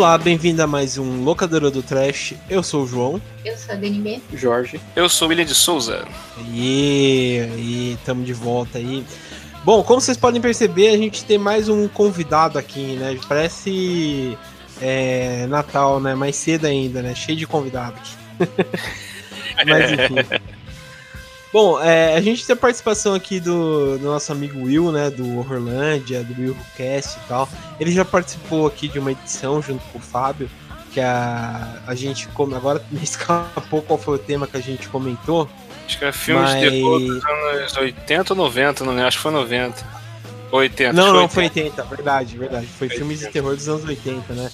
Olá, bem-vindo a mais um Locadora do Trash. Eu sou o João. Eu sou a DNB. Jorge. Eu sou o William de Souza. E aí, estamos de volta aí. Bom, como vocês podem perceber, a gente tem mais um convidado aqui, né? Parece é, Natal, né? Mais cedo ainda, né? Cheio de convidado aqui. Mas enfim. Bom, é, a gente tem a participação aqui do, do, nosso amigo Will, né? Do Horrorlândia, do Will Cast e tal. Ele já participou aqui de uma edição junto com o Fábio, que a, a gente come. Agora me escapou qual foi o tema que a gente comentou. Acho que é filme mas... de terror dos anos 80 ou 90, não lembro, acho que foi 90. 80. Não, não, foi 80, verdade, verdade. Foi 80. filmes de terror dos anos 80, né?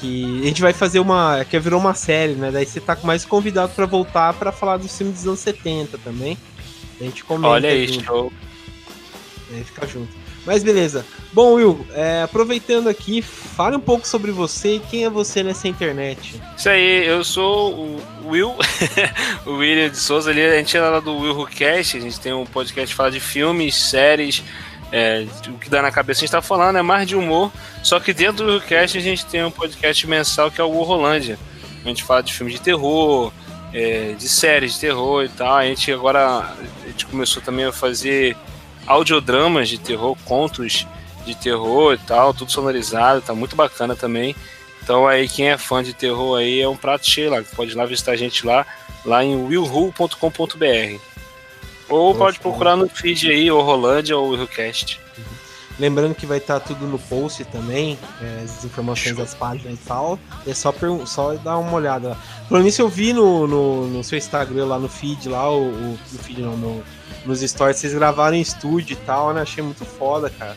Que a gente vai fazer uma. que virou uma série, né? Daí você tá mais convidado para voltar para falar dos filmes dos anos 70 também. A gente comenta. Olha aí, junto. show. Aí fica junto. Mas beleza. Bom, Will, é, aproveitando aqui, fale um pouco sobre você e quem é você nessa internet. Isso aí, eu sou o Will, o William de Souza ali, a gente é lá do Will Who Cast, a gente tem um podcast que fala de filmes, séries, é, o que dá na cabeça a gente tá falando é mais de humor, só que dentro do cast a gente tem um podcast mensal que é o Horrorlândia. A gente fala de filmes de terror, é, de séries de terror e tal. A gente agora a gente começou também a fazer audiodramas de terror, contos de terror e tal, tudo sonorizado, tá muito bacana também. Então aí quem é fã de terror aí é um prato cheio lá, pode ir lá visitar a gente lá, lá em willhu.com.br. Ou pode procurar no feed aí, ou Rolândia ou Willcast. Lembrando que vai estar tá tudo no post também, é, as informações das páginas e tal. É só, só dar uma olhada. Falando nisso, eu vi no, no, no, seu Instagram, lá no feed, lá, o, o no feed não, no, nos stories, vocês gravaram em estúdio e tal, né? Achei muito foda, cara.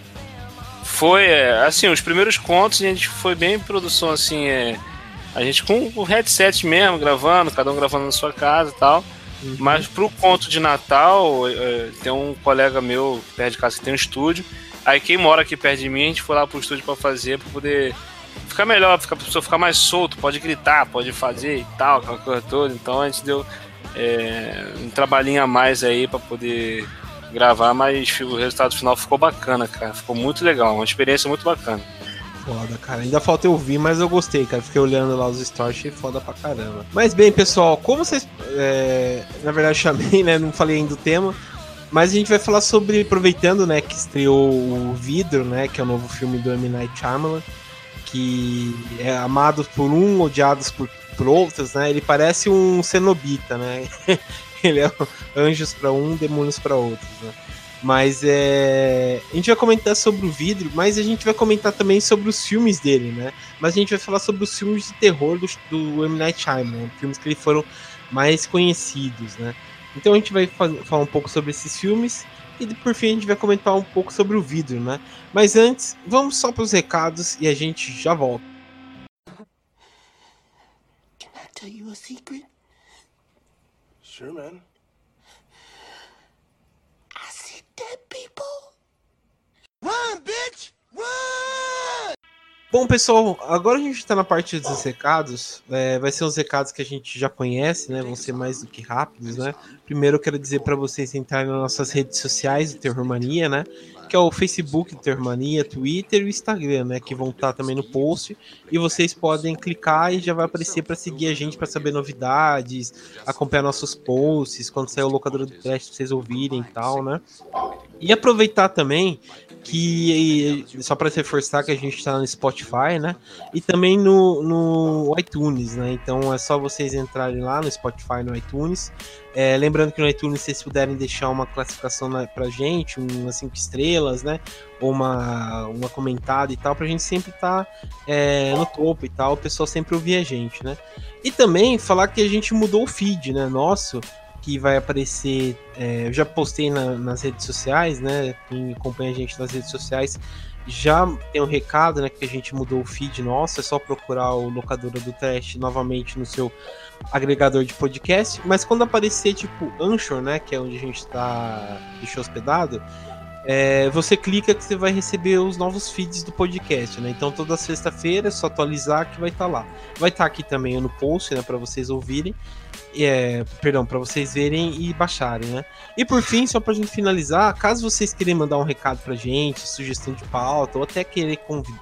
Foi, é, assim, os primeiros contos a gente foi bem produção, assim, é, a gente com o headset mesmo, gravando, cada um gravando na sua casa e tal. Uhum. Mas pro conto de Natal, é, tem um colega meu perto de casa que tem um estúdio. Aí quem mora aqui perto de mim, a gente foi lá pro estúdio para fazer, para poder ficar melhor, ficar, a pessoa ficar mais solto, pode gritar, pode fazer e tal, aquela coisa toda. Então a gente deu é, um trabalhinho a mais aí para poder gravar, mas o resultado final ficou bacana, cara. Ficou muito legal, uma experiência muito bacana. Foda, cara. Ainda falta eu ouvir, mas eu gostei, cara. Fiquei olhando lá os stories, achei foda pra caramba. Mas bem, pessoal, como vocês. É, na verdade, chamei, né? Não falei ainda do tema. Mas a gente vai falar sobre, aproveitando, né, que estreou o Vidro, né, que é o novo filme do M. Night Shyamalan, que é amado por um, odiados por, por outros, né? Ele parece um cenobita, né? Ele é anjos para um, demônios para outros, né? Mas é. A gente vai comentar sobre o vidro, mas a gente vai comentar também sobre os filmes dele, né? Mas a gente vai falar sobre os filmes de terror do, do M. Night Shyamalan, filmes que ele foram mais conhecidos, né? Então a gente vai falar um pouco sobre esses filmes e por fim a gente vai comentar um pouco sobre o vidro, né? Mas antes, vamos só para os recados e a gente já volta. Can I tell you a secret? Sure, man. dead people. Run, bitch! Run! Bom, pessoal, agora a gente está na parte dos recados. É, vai ser os recados que a gente já conhece, né? Vão ser mais do que rápidos, né? Primeiro eu quero dizer para vocês entrarem nas nossas redes sociais do Terror Mania, né? Que é o Facebook Termania, Twitter e Instagram, né? Que vão estar tá também no post. E vocês podem clicar e já vai aparecer para seguir a gente, para saber novidades, acompanhar nossos posts, quando sair o locador do teste, vocês ouvirem e tal, né? E aproveitar também que só para reforçar que a gente está no Spotify, né? E também no, no iTunes, né? Então é só vocês entrarem lá no Spotify, no iTunes. É, lembrando que no iTunes, vocês puderem deixar uma classificação na, pra gente, umas 5 estrelas, né? Ou uma, uma comentada e tal, pra gente sempre estar tá, é, no topo e tal, o pessoal sempre ouvir a gente, né? E também falar que a gente mudou o feed, né? Nosso que vai aparecer. É, eu já postei na, nas redes sociais, né? Quem acompanha a gente nas redes sociais já tem um recado, né? Que a gente mudou o feed nosso. É só procurar o Locadora do Teste novamente no seu agregador de podcast. Mas quando aparecer, tipo, Anchor, né? Que é onde a gente está hospedado. É, você clica que você vai receber os novos feeds do podcast, né? Então toda sexta-feira é só atualizar que vai estar tá lá. Vai estar tá aqui também no post, né, para vocês ouvirem é, perdão, para vocês verem e baixarem, né? E por fim, só pra gente finalizar, caso vocês queiram mandar um recado pra gente, sugestão de pauta, ou até querer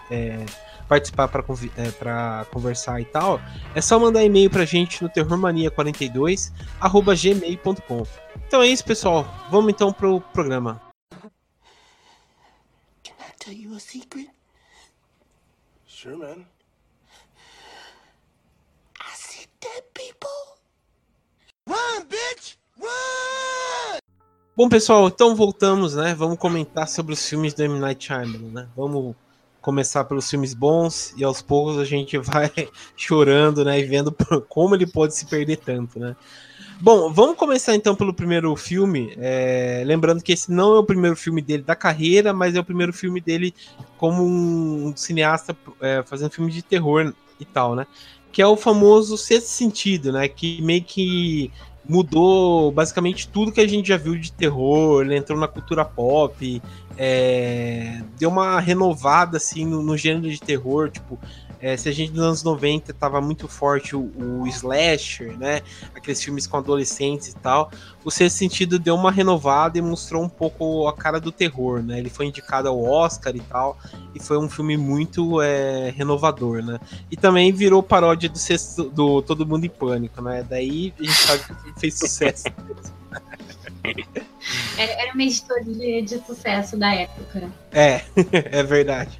é, participar para é, conversar e tal, é só mandar e-mail pra gente no terrormania42 gmail.com. Então é isso, pessoal. Vamos então pro programa. Tell you a secret? Sure, man. I see dead people. Run, bitch! Run! Bom, pessoal, então voltamos, né? Vamos comentar sobre os filmes do M. Night Shyamalan, né? Vamos começar pelos filmes bons e aos poucos a gente vai chorando, né, e vendo como ele pode se perder tanto, né. Bom, vamos começar então pelo primeiro filme, é, lembrando que esse não é o primeiro filme dele da carreira, mas é o primeiro filme dele como um cineasta é, fazendo filme de terror e tal, né, que é o famoso Sexto Sentido, né, que meio que mudou basicamente tudo que a gente já viu de terror, ele entrou na cultura pop, é, deu uma renovada assim no, no gênero de terror, tipo, é, se a gente nos anos 90 tava muito forte o, o, slasher, né? Aqueles filmes com adolescentes e tal. O Sexto Sentido deu uma renovada e mostrou um pouco a cara do terror, né? Ele foi indicado ao Oscar e tal. E foi um filme muito é, renovador, né? E também virou paródia do, sexto, do Todo Mundo em Pânico, né? Daí a gente sabe que fez sucesso. Era uma editoria de sucesso da época. É, é verdade.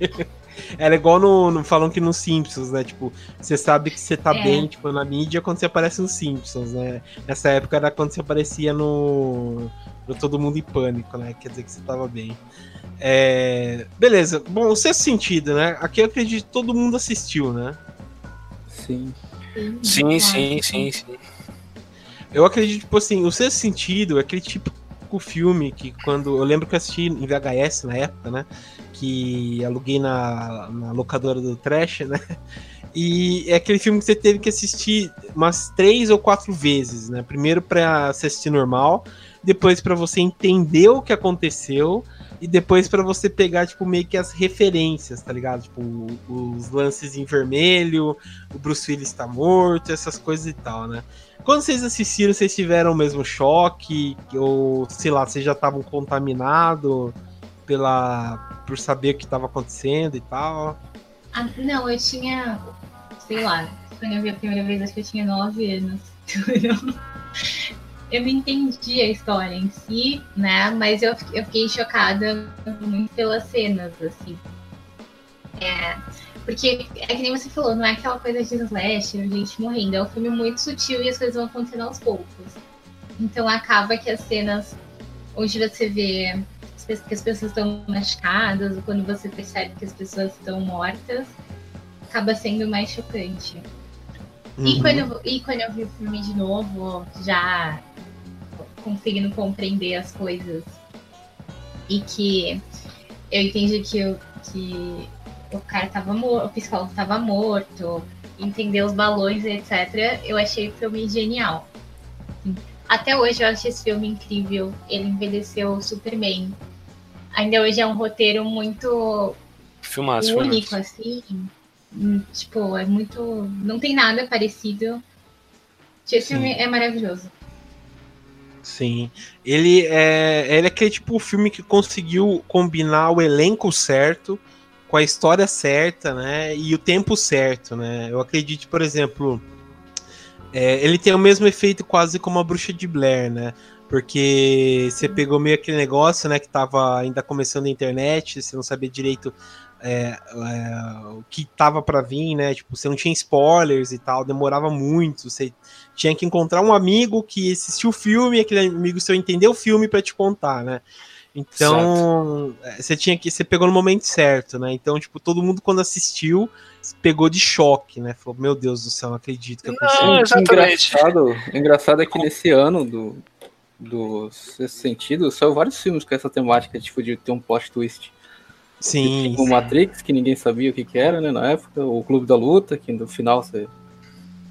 Era igual no, no falam que nos Simpsons, né? Tipo, você sabe que você tá é. bem, tipo, na mídia quando você aparece nos Simpsons, né? Nessa época era quando você aparecia no, no Todo Mundo em Pânico, né? Quer dizer que você tava bem. É... Beleza. Bom, o sexto sentido, né? Aqui eu acredito que todo mundo assistiu, né? Sim. Sim, sim, sim, sim. Eu acredito, tipo assim, o sexto sentido é aquele tipo filme que quando. Eu lembro que eu assisti em VHS na época, né? Que aluguei na, na locadora do Trash, né? E é aquele filme que você teve que assistir umas três ou quatro vezes, né? Primeiro para assistir normal, depois para você entender o que aconteceu e depois para você pegar tipo meio que as referências, tá ligado? Tipo os lances em vermelho, o Bruce Willis está morto, essas coisas e tal, né? Quando vocês assistiram, vocês tiveram o mesmo choque? Ou, sei lá, vocês já estavam contaminados pela, por saber o que estava acontecendo e tal? Ah, não, eu tinha, sei lá, quando eu vi a primeira vez, acho que eu tinha nove anos. eu não entendi a história em si, né? Mas eu, eu fiquei chocada muito pelas cenas, assim. É, porque é que nem você falou, não é aquela coisa de slasher, gente morrendo. É um filme muito sutil e as coisas vão acontecendo aos poucos. Então acaba que as cenas onde você vê que as pessoas estão machucadas, ou quando você percebe que as pessoas estão mortas, acaba sendo mais chocante. Uhum. E, quando eu, e quando eu vi o filme de novo, já conseguindo compreender as coisas e que eu entendi que, que o cara tava morto, o psicólogo tava morto, entender os balões, etc. Eu achei o filme genial. Até hoje eu acho esse filme incrível. Ele envelheceu super bem. Ainda hoje é um roteiro muito Filmaço, único, filmaço. assim. Hum, tipo, é muito. Não tem nada parecido. Esse Sim. filme é maravilhoso. Sim. Ele é, ele é aquele tipo de filme que conseguiu combinar o elenco certo com a história certa, né? E o tempo certo, né? Eu acredito, por exemplo, é, ele tem o mesmo efeito quase como a Bruxa de Blair, né? Porque você pegou meio aquele negócio, né? Que tava ainda começando a internet, você não sabia direito é, é, o que tava para vir, né? Tipo, você não tinha spoilers e tal, demorava muito. Você tinha que encontrar um amigo que assistiu o filme, aquele amigo seu entendeu o filme para te contar, né? Então, certo. É, você tinha que. Você pegou no momento certo, né? Então, tipo, todo mundo quando assistiu pegou de choque, né? Falou, meu Deus do céu, não acredito que aconteceu. Não, exatamente. Engraçado, engraçado é que nesse ano do, do Sexto Sentido, saiu vários filmes com essa temática, tipo, de ter um plot twist. Sim. Tipo, o Matrix, que ninguém sabia o que, que era, né, na época. O Clube da Luta, que no final você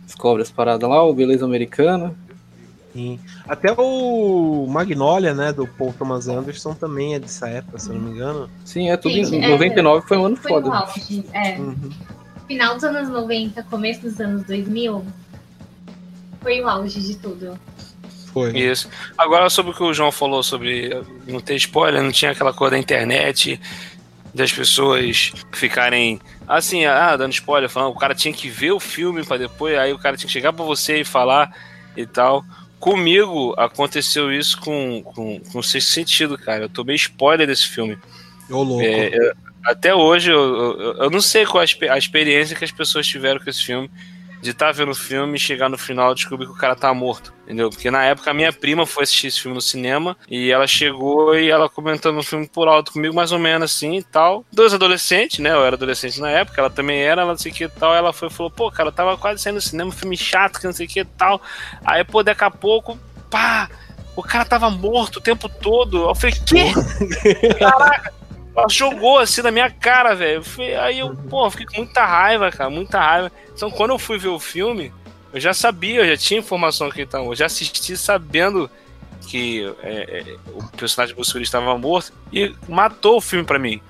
descobre as paradas lá. O Beleza Americana. Sim. Até o Magnolia, né, do Paul Thomas Anderson também é dessa época, se eu não me engano. Sim, é tudo Gente, em 99 é, foi um ano foi foda. auge, é. Uhum. Final dos anos 90, começo dos anos 2000, foi o auge de tudo. Foi. Isso. Agora, sobre o que o João falou sobre não ter spoiler, não tinha aquela coisa da internet. das pessoas ficarem assim, ah, dando spoiler, falando, o cara tinha que ver o filme para depois, aí o cara tinha que chegar para você e falar e tal. Comigo aconteceu isso com, com, com Sexto Sentido, cara. Eu tomei spoiler desse filme. Ô, louco. É, eu, até hoje, eu, eu, eu, não sei qual a, a experiência que as pessoas tiveram com esse filme de estar tá vendo o filme e chegar no final e descobrir que o cara tá morto, entendeu? Porque na época a minha prima foi assistir esse filme no cinema e ela chegou e ela comentando o filme por alto comigo, mais ou menos assim e tal. Dois adolescentes, né? Eu era adolescente na época, ela também era, ela não sei o que e tal. Ela foi e falou, pô, cara, eu tava quase saindo do cinema, filme chato, que não sei o que e tal. Aí, pô, daqui a pouco, pá, o cara tava morto o tempo todo. Eu falei, quê? Caraca! Jogou assim na minha cara, velho. Aí eu, pô, fiquei com muita raiva, cara, muita raiva. Então, quando eu fui ver o filme, eu já sabia, eu já tinha informação que então, eu já assisti sabendo que é, é, o personagem Willis estava morto e matou o filme para mim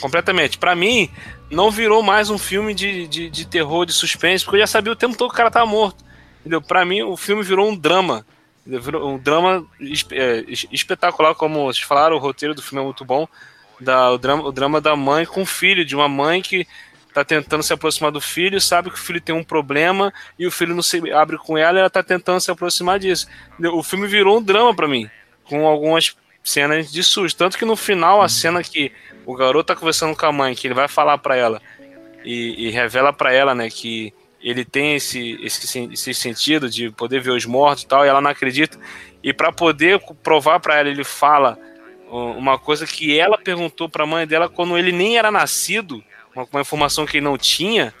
completamente. Para mim, não virou mais um filme de, de, de, terror, de suspense, porque eu já sabia o tempo todo que o cara tava morto. Entendeu? Para mim, o filme virou um drama. Virou um drama é, espetacular, como vocês falaram, o roteiro do filme é muito bom. Da, o, drama, o drama da mãe com o filho, de uma mãe que tá tentando se aproximar do filho, sabe que o filho tem um problema e o filho não se abre com ela ela tá tentando se aproximar disso. O filme virou um drama para mim, com algumas cenas de susto. Tanto que no final, a cena que o garoto tá conversando com a mãe, que ele vai falar para ela e, e revela para ela, né, que ele tem esse, esse, esse sentido de poder ver os mortos e tal, e ela não acredita. E para poder provar para ela, ele fala uma coisa que ela perguntou para a mãe dela quando ele nem era nascido uma, uma informação que ele não tinha.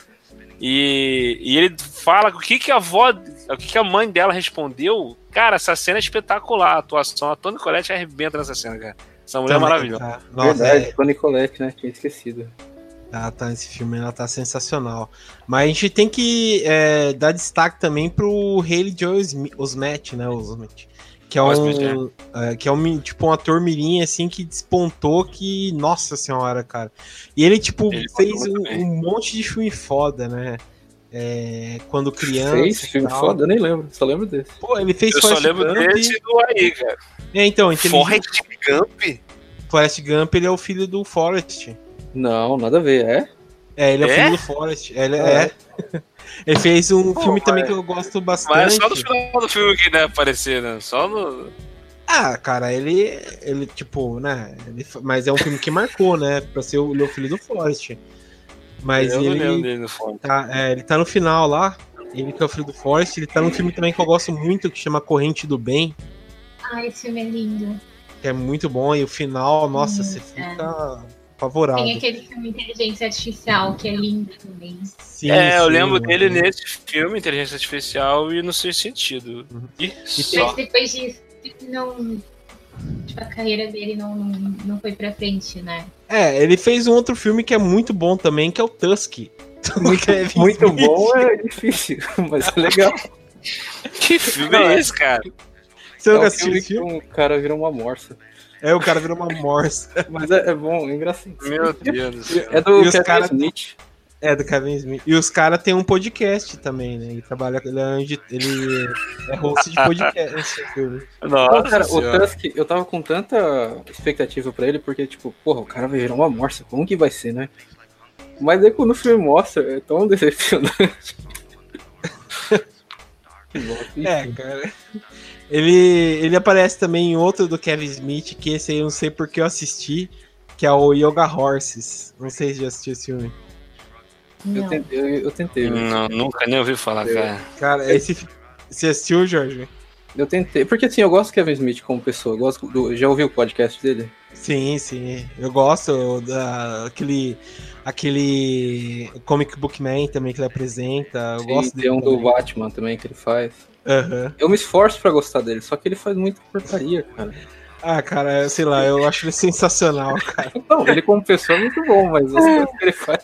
E, e ele fala o que, que a avó, o que, que a mãe dela respondeu. Cara, essa cena é espetacular. A atuação, a Toni Colette arrebenta nessa cena, cara. Essa mulher é Também, é maravilhosa. Tá. Nossa, Verdade, é... Toni Colette, né? Tinha esquecido. Ela tá nesse filme, ela tá sensacional. Mas a gente tem que é, dar destaque também pro Haley Joel Osment, né? Osment que é um, é, que é um tipo um ator mirim assim que despontou que nossa senhora, cara. E ele tipo ele fez um, um, monte de filme foda, né? É, quando criança. Fez filme tal. foda, eu nem lembro, só lembro desse. Pô, ele fez Eu Forrest só lembro Gump. desse do aí, cara. É, então, Forrest Gump? Forrest Gump, ele é o filho do Forrest. Não, nada a ver, é? É, ele é, é? o filho do Forrest. Ele é. é. Ele fez um Pô, filme também que eu gosto bastante. Mas é só no final do filme que deve aparecer, né? Só no. Ah, cara, ele. Ele, tipo, né? Ele, mas é um filme que marcou, né? Pra ser o, o filho do Forrest. Mas eu ele. Dele tá, é, ele tá no final lá. Ele que é o filho do Forrest. Ele tá num filme também que eu gosto muito, que chama Corrente do Bem. Ah, esse filme é lindo. Que é muito bom. E o final, nossa, hum, você fica. Favorável. Tem aquele filme Inteligência Artificial, que é lindo também. Sim, é, eu lembro dele nesse filme, Inteligência Artificial, e no seu sentido. Uhum. E Mas depois disso, não. Tipo, a carreira dele não, não, não foi pra frente, né? É, ele fez um outro filme que é muito bom também, que é o Tusk. Muito, é muito bom é difícil, mas é legal. que filme é esse, cara? Você nunca é assistiu filme? Um cara vira uma morsa. É, o cara virou uma morsa. Mas é, é bom, é engraçado. Meu Deus do céu. É do Kevin cara... Smith. É, do Kevin Smith. E os caras têm um podcast também, né? Ele trabalha, ele é, ele é host de podcast. Nossa, Pô, cara, senhora. o Tusk, eu tava com tanta expectativa pra ele, porque, tipo, porra, o cara vai virar uma morsa, como que vai ser, né? Mas aí quando o filme mostra, é tão decepcionante. é, cara. Ele, ele aparece também em outro do Kevin Smith, que esse aí eu não sei porque eu assisti, que é o Yoga Horses. Não sei se já assistiu esse filme. Eu tentei, eu, eu tentei. Não, nunca nem ouvi falar, cara. Cara, esse. Você assistiu, Jorge? Eu tentei. Porque assim, eu gosto do Kevin Smith como pessoa. Eu gosto do, já ouviu o podcast dele? Sim, sim. Eu gosto da aquele aquele Comic Book Man também que ele apresenta. Eu sim, gosto tem um também. do Batman também que ele faz. Uhum. Eu me esforço para gostar dele, só que ele faz muita porcaria, cara. Ah, cara, sei lá, eu acho ele sensacional, cara. Não, ele como pessoa é muito bom, mas as coisas que ele faz.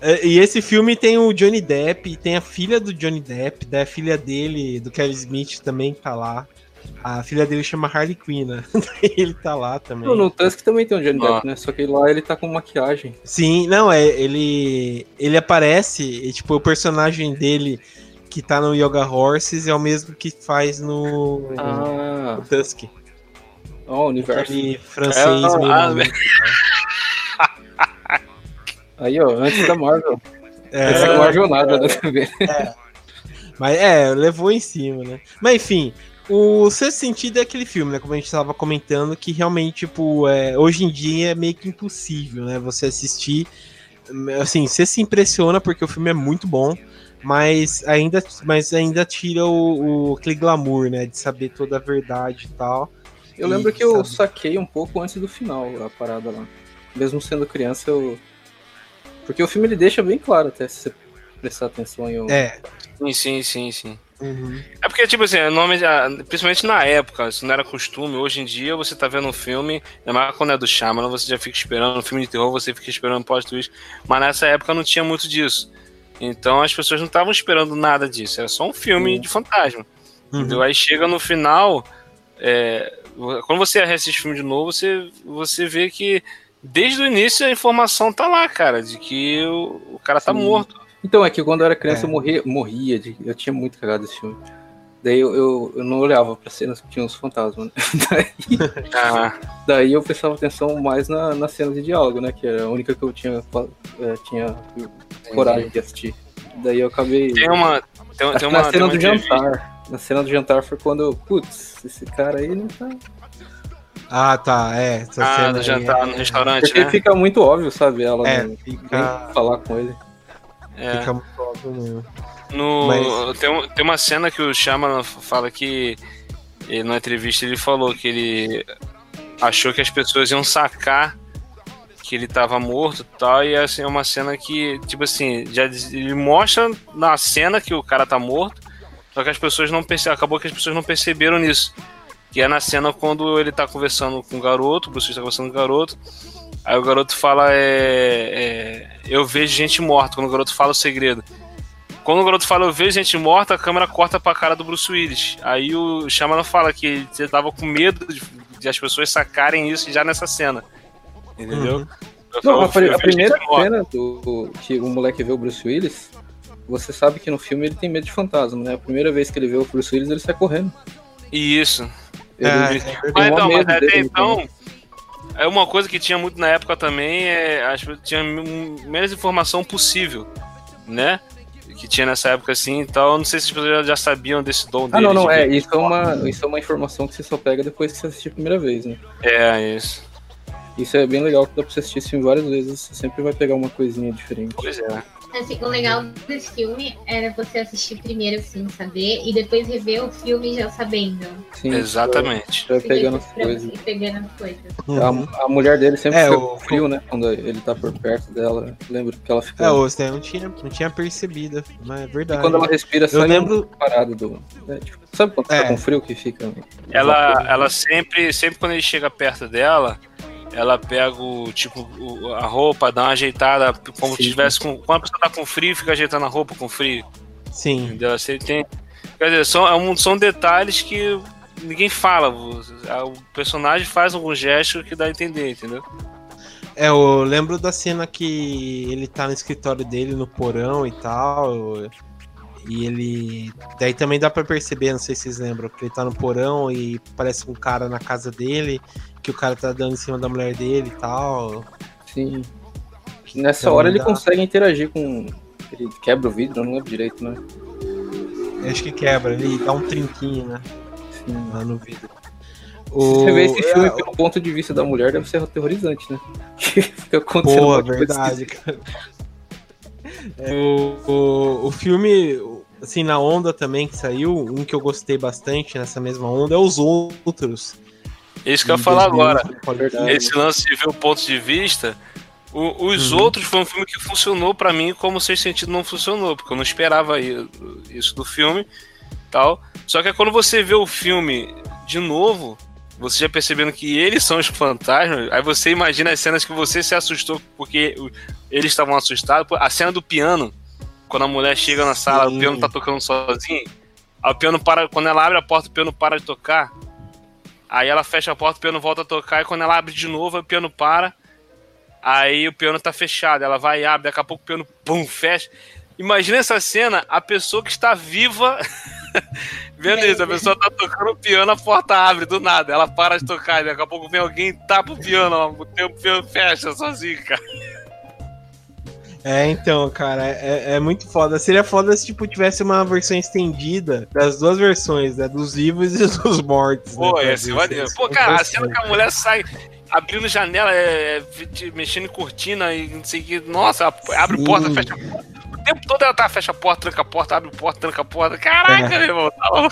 É, e esse filme tem o Johnny Depp, tem a filha do Johnny Depp, da filha dele, do Kevin Smith também tá lá. A filha dele chama Harley Quinn, né? ele tá lá também. No, no Tusk também tem o Johnny Depp, né? Só que lá ele tá com maquiagem. Sim, não, é, ele ele aparece, e, tipo, o personagem dele que tá no Yoga Horses é o mesmo que faz no, ah. no Tusk. Oh, o universo. Aquele francês é, meio ah, Aí, ó, antes da Marvel. É, antes da Marvel nada, né. É. Mas é, levou em cima, né? Mas enfim, o Sexto Sentido é aquele filme, né? Como a gente estava comentando, que realmente, tipo, é, hoje em dia é meio que impossível, né? Você assistir. Assim, você se impressiona porque o filme é muito bom, mas ainda, mas ainda tira o, o aquele glamour, né? De saber toda a verdade e tal. Eu lembro que eu saquei um pouco antes do final a parada lá. Mesmo sendo criança, eu. Porque o filme ele deixa bem claro até se você prestar atenção em. É. Sim, sim, sim, sim. Uhum. É porque, tipo assim, nome, principalmente na época, isso não era costume. Hoje em dia, você tá vendo um filme, ainda mais quando é do Shyamalan, você já fica esperando. Um filme de terror, você fica esperando plot twist. Mas nessa época não tinha muito disso. Então as pessoas não estavam esperando nada disso. Era só um filme uhum. de fantasma. Uhum. Aí chega no final. É, quando você assiste o filme de novo, você, você vê que desde o início a informação tá lá, cara, de que o, o cara tá Sim. morto. Então, é que quando eu era criança é. eu morria, morria de, eu tinha muito cagado esse filme. Daí eu, eu, eu, não olhava pra cenas que tinha uns fantasmas, né? daí, ah. daí eu prestava atenção mais na, na cena de diálogo, né? Que era a única que eu tinha, é, tinha coragem de assistir. Daí eu acabei. Tem uma. Tem, tem uma na cena do jantar. Na cena do jantar foi quando eu. Putz, esse cara aí não tá. Ah, tá, é. Essa ah, cena do jantar é... no restaurante. Porque né? fica muito óbvio, sabe? Ela é, não, fica... falar com ele. É. Fica muito óbvio mesmo. No, Mas... tem, tem uma cena que o Chama fala que ele, na entrevista ele falou que ele achou que as pessoas iam sacar que ele tava morto e tal, e assim, é uma cena que, tipo assim, já ele mostra na cena que o cara tá morto, só que as pessoas não perceberam, acabou que as pessoas não perceberam nisso. Que é na cena quando ele tá conversando com o garoto, o Bruce Willis tá conversando com o garoto, Aí o garoto fala: é, é, Eu vejo gente morta. Quando o garoto fala o segredo. Quando o garoto fala eu vejo gente morta, a câmera corta pra cara do Bruce Willis. Aí o Shyamalan fala que você tava com medo de, de, as pessoas sacarem isso já nessa cena. Entendeu? Uhum. Não, a, a primeira cena do, que o moleque vê o Bruce Willis, você sabe que no filme ele tem medo de fantasma, né? A primeira vez que ele vê o Bruce Willis, ele sai correndo. Isso. Ele, é, ele, é mas, então, mas até então, é uma coisa que tinha muito na época também, é, acho que tinha menos informação possível, né? Que tinha nessa época assim, então não sei se as pessoas já sabiam desse dom dele. Ah, não, não, é, isso é, uma, isso é uma informação que você só pega depois que você assistir a primeira vez, né? É, isso. Isso é bem legal, que dá pra você assistir filme várias vezes, você sempre vai pegar uma coisinha diferente. Pois é. Assim, o legal desse filme era você assistir primeiro sem saber e depois rever o filme já sabendo. Sim, Exatamente. Vai pegando as coisas. Pegando as coisas. Uhum. A, a, mulher dele sempre é, o... frio, né? Quando ele tá por perto dela. Lembro que ela ficou. É, Stan não tinha, não tinha percebido, mas é verdade. E quando ela respira, eu lembro parado do. É, tipo, sabe quando é. tá com frio que fica? Ela, ela sempre, sempre quando ele chega perto dela ela pega o tipo a roupa, dá uma ajeitada, como se tivesse com. Quando a pessoa tá com frio, fica ajeitando a roupa com frio. Sim. Entendeu? Você tem. Quer dizer, são, é são detalhes que ninguém fala. O personagem faz algum gesto que dá a entender, entendeu? É, eu lembro da cena que ele tá no escritório dele, no porão e tal. E ele. Daí também dá para perceber, não sei se vocês lembram, que ele tá no porão e parece um cara na casa dele que o cara tá dando em cima da mulher dele e tal. Sim. Nessa então, hora ele dá... consegue interagir com. Ele quebra o vidro, eu não lembro direito, né? Eu acho que quebra, ele dá um trinquinho, né? Sim. Lá no vidro. O... Se você vê esse filme é... pelo ponto de vista da mulher, deve ser aterrorizante, né? Fica acontecendo Boa, verdade, cara. É, o, o, o filme, assim, na onda também que saiu, um que eu gostei bastante nessa mesma onda é os outros. Isso que eu ia falar agora. Esse lance de ver o ponto de vista. O, os uhum. outros foi um filme que funcionou para mim como Sem Sentido não funcionou, porque eu não esperava isso do filme tal. Só que quando você vê o filme de novo, você já percebendo que eles são os fantasmas, aí você imagina as cenas que você se assustou porque eles estavam assustados. A cena do piano, quando a mulher chega na sala, Sim. o piano tá tocando sozinho, aí o piano para, quando ela abre a porta, o piano para de tocar. Aí ela fecha a porta, o piano volta a tocar, e quando ela abre de novo, o piano para. Aí o piano tá fechado, ela vai e abre, daqui a pouco o piano, pum, fecha. Imagina essa cena, a pessoa que está viva isso, a pessoa tá tocando o piano, a porta abre do nada, ela para de tocar, daqui a pouco vem alguém tapa o piano, o piano fecha sozinho, cara. É, então, cara, é, é, muito foda. Seria foda se tipo, tivesse uma versão estendida das duas versões, né? Dos vivos e dos mortos. Pô, né, esse maneiro. Pô, cara, a cena que a mulher sai abrindo janela, é, é, mexendo em cortina e não sei o que. Nossa, abre Sim. porta, fecha porta. O tempo todo ela tá, fecha a porta, tranca a porta, abre a porta, tranca a porta. Caraca, é. meu irmão, tá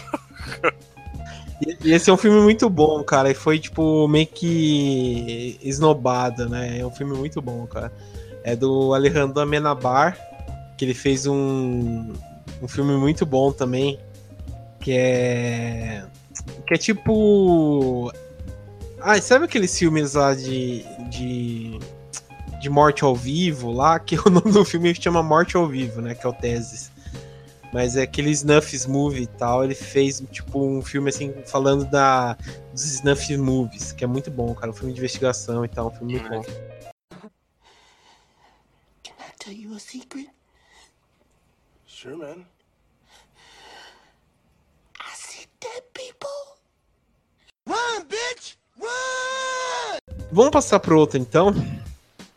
E esse é um filme muito bom, cara. E foi, tipo, meio que esnobado, né? É um filme muito bom, cara. É do Alejandro Amenabar, que ele fez um, um filme muito bom também, que é. Que é tipo. Ah, sabe aqueles filmes lá de. de. de morte ao vivo lá? Que o nome do filme chama Morte ao Vivo, né? Que é o Teses. Mas é aquele Snuff Movie e tal. Ele fez, tipo, um filme assim, falando da, dos Snuff Movies, que é muito bom, cara. Um filme de investigação e tal. Um filme muito bom. tell you a secret? Sure, man. I see dead people. Run, bitch! Vamos passar pro outro então.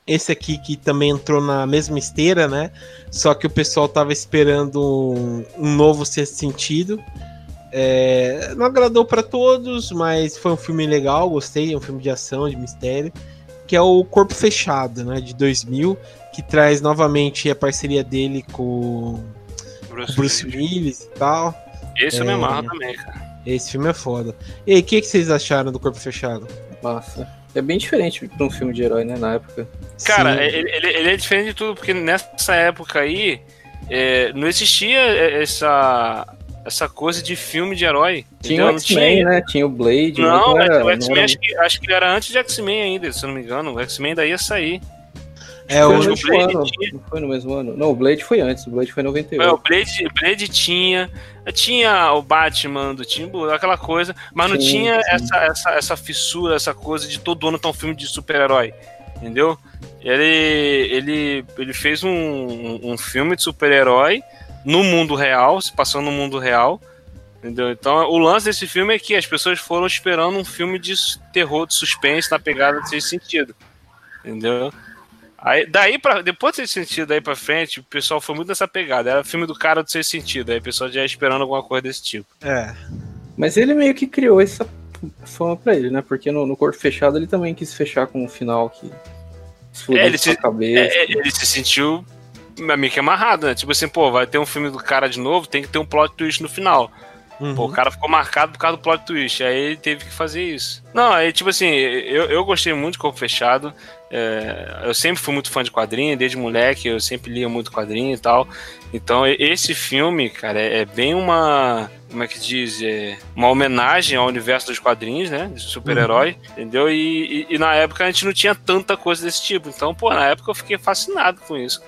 Esse aqui que também entrou na mesma esteira, né? Só que o pessoal tava esperando um, um novo sexto sentido. É, não agradou para todos, mas foi um filme legal, gostei, é um filme de ação, de mistério, que é o Corpo Fechado, né, de 2000, que traz novamente a parceria dele com Bruce, Bruce Willis e tal. Esse é, me amarra também, cara. Esse filme é foda. E aí, o que, que vocês acharam do Corpo Fechado? Massa. É bem diferente pra um filme de herói, né, na época. Cara, ele, ele, ele, é diferente de tudo, porque nessa época aí é, não existia essa, essa coisa de filme de herói. Tinha o X-Men, né? Tinha o Blade. Não, era, o X-Men era... acho, que, acho que era antes de X-Men ainda, se eu não me engano. O X-Men ainda ia sair. É, o, Blade ano. Tinha... Não foi no mesmo ano. Não, o Blade foi antes, o Blade foi em 98. É, o Blade, Blade tinha. Tinha o Batman do Timbu, aquela coisa, mas não sim, tinha sim. Essa, essa, essa fissura, essa coisa de todo ano ter um filme de super-herói. Entendeu? Ele, ele, ele fez um, um filme de super-herói no mundo real, se passando no mundo real. Entendeu? Então, o lance desse filme é que as pessoas foram esperando um filme de terror, de suspense na pegada desse sentido. Entendeu? Aí, daí pra, depois desse sentido, daí pra frente, o pessoal foi muito nessa pegada. Era filme do cara do seu sentido. Aí o pessoal já ia esperando alguma coisa desse tipo. É. Mas ele meio que criou essa fama pra ele, né? Porque no, no Corpo Fechado ele também quis fechar com um final que é, ele se, cabeça. É, ele se sentiu meio que amarrado, né? Tipo assim, pô, vai ter um filme do cara de novo, tem que ter um plot twist no final. Uhum. Pô, o cara ficou marcado por causa do plot twist. Aí ele teve que fazer isso. Não, aí, tipo assim, eu, eu gostei muito de Corpo Fechado. É, eu sempre fui muito fã de quadrinhos, desde moleque, eu sempre lia muito quadrinho e tal. Então, esse filme, cara, é, é bem uma. Como é que diz? É uma homenagem ao universo dos quadrinhos, né? De super-herói, uhum. entendeu? E, e, e, na época a gente não tinha tanta coisa desse tipo. Então, pô, na época eu fiquei fascinado com isso.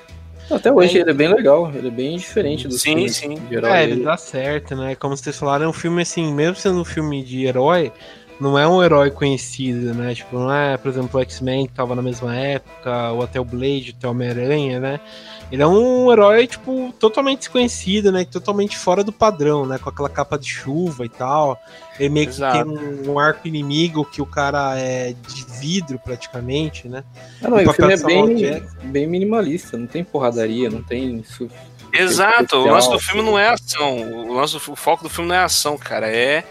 Até hoje é, ele é bem legal, ele é bem diferente do sim, sim. de herói. É, ele dá certo, né? Como vocês falaram, é um filme assim, mesmo sendo um filme de herói, não é um herói conhecido, né? Tipo, não é, por exemplo, o X-Men que tava na mesma época, ou até o Blade, até o Homem-Aranha, né? Ele é um herói, tipo, totalmente desconhecido, né? Totalmente fora do padrão, né? Com aquela capa de chuva e tal. Ele meio Exato. que tem um, um, arco inimigo que o cara é de vidro, praticamente, né? Ah, não, o, o filme é bem, bem minimalista, não tem porradaria, não tem... Exato, o lance do filme não é ação. O, lance, o foco do filme não é ação, cara. É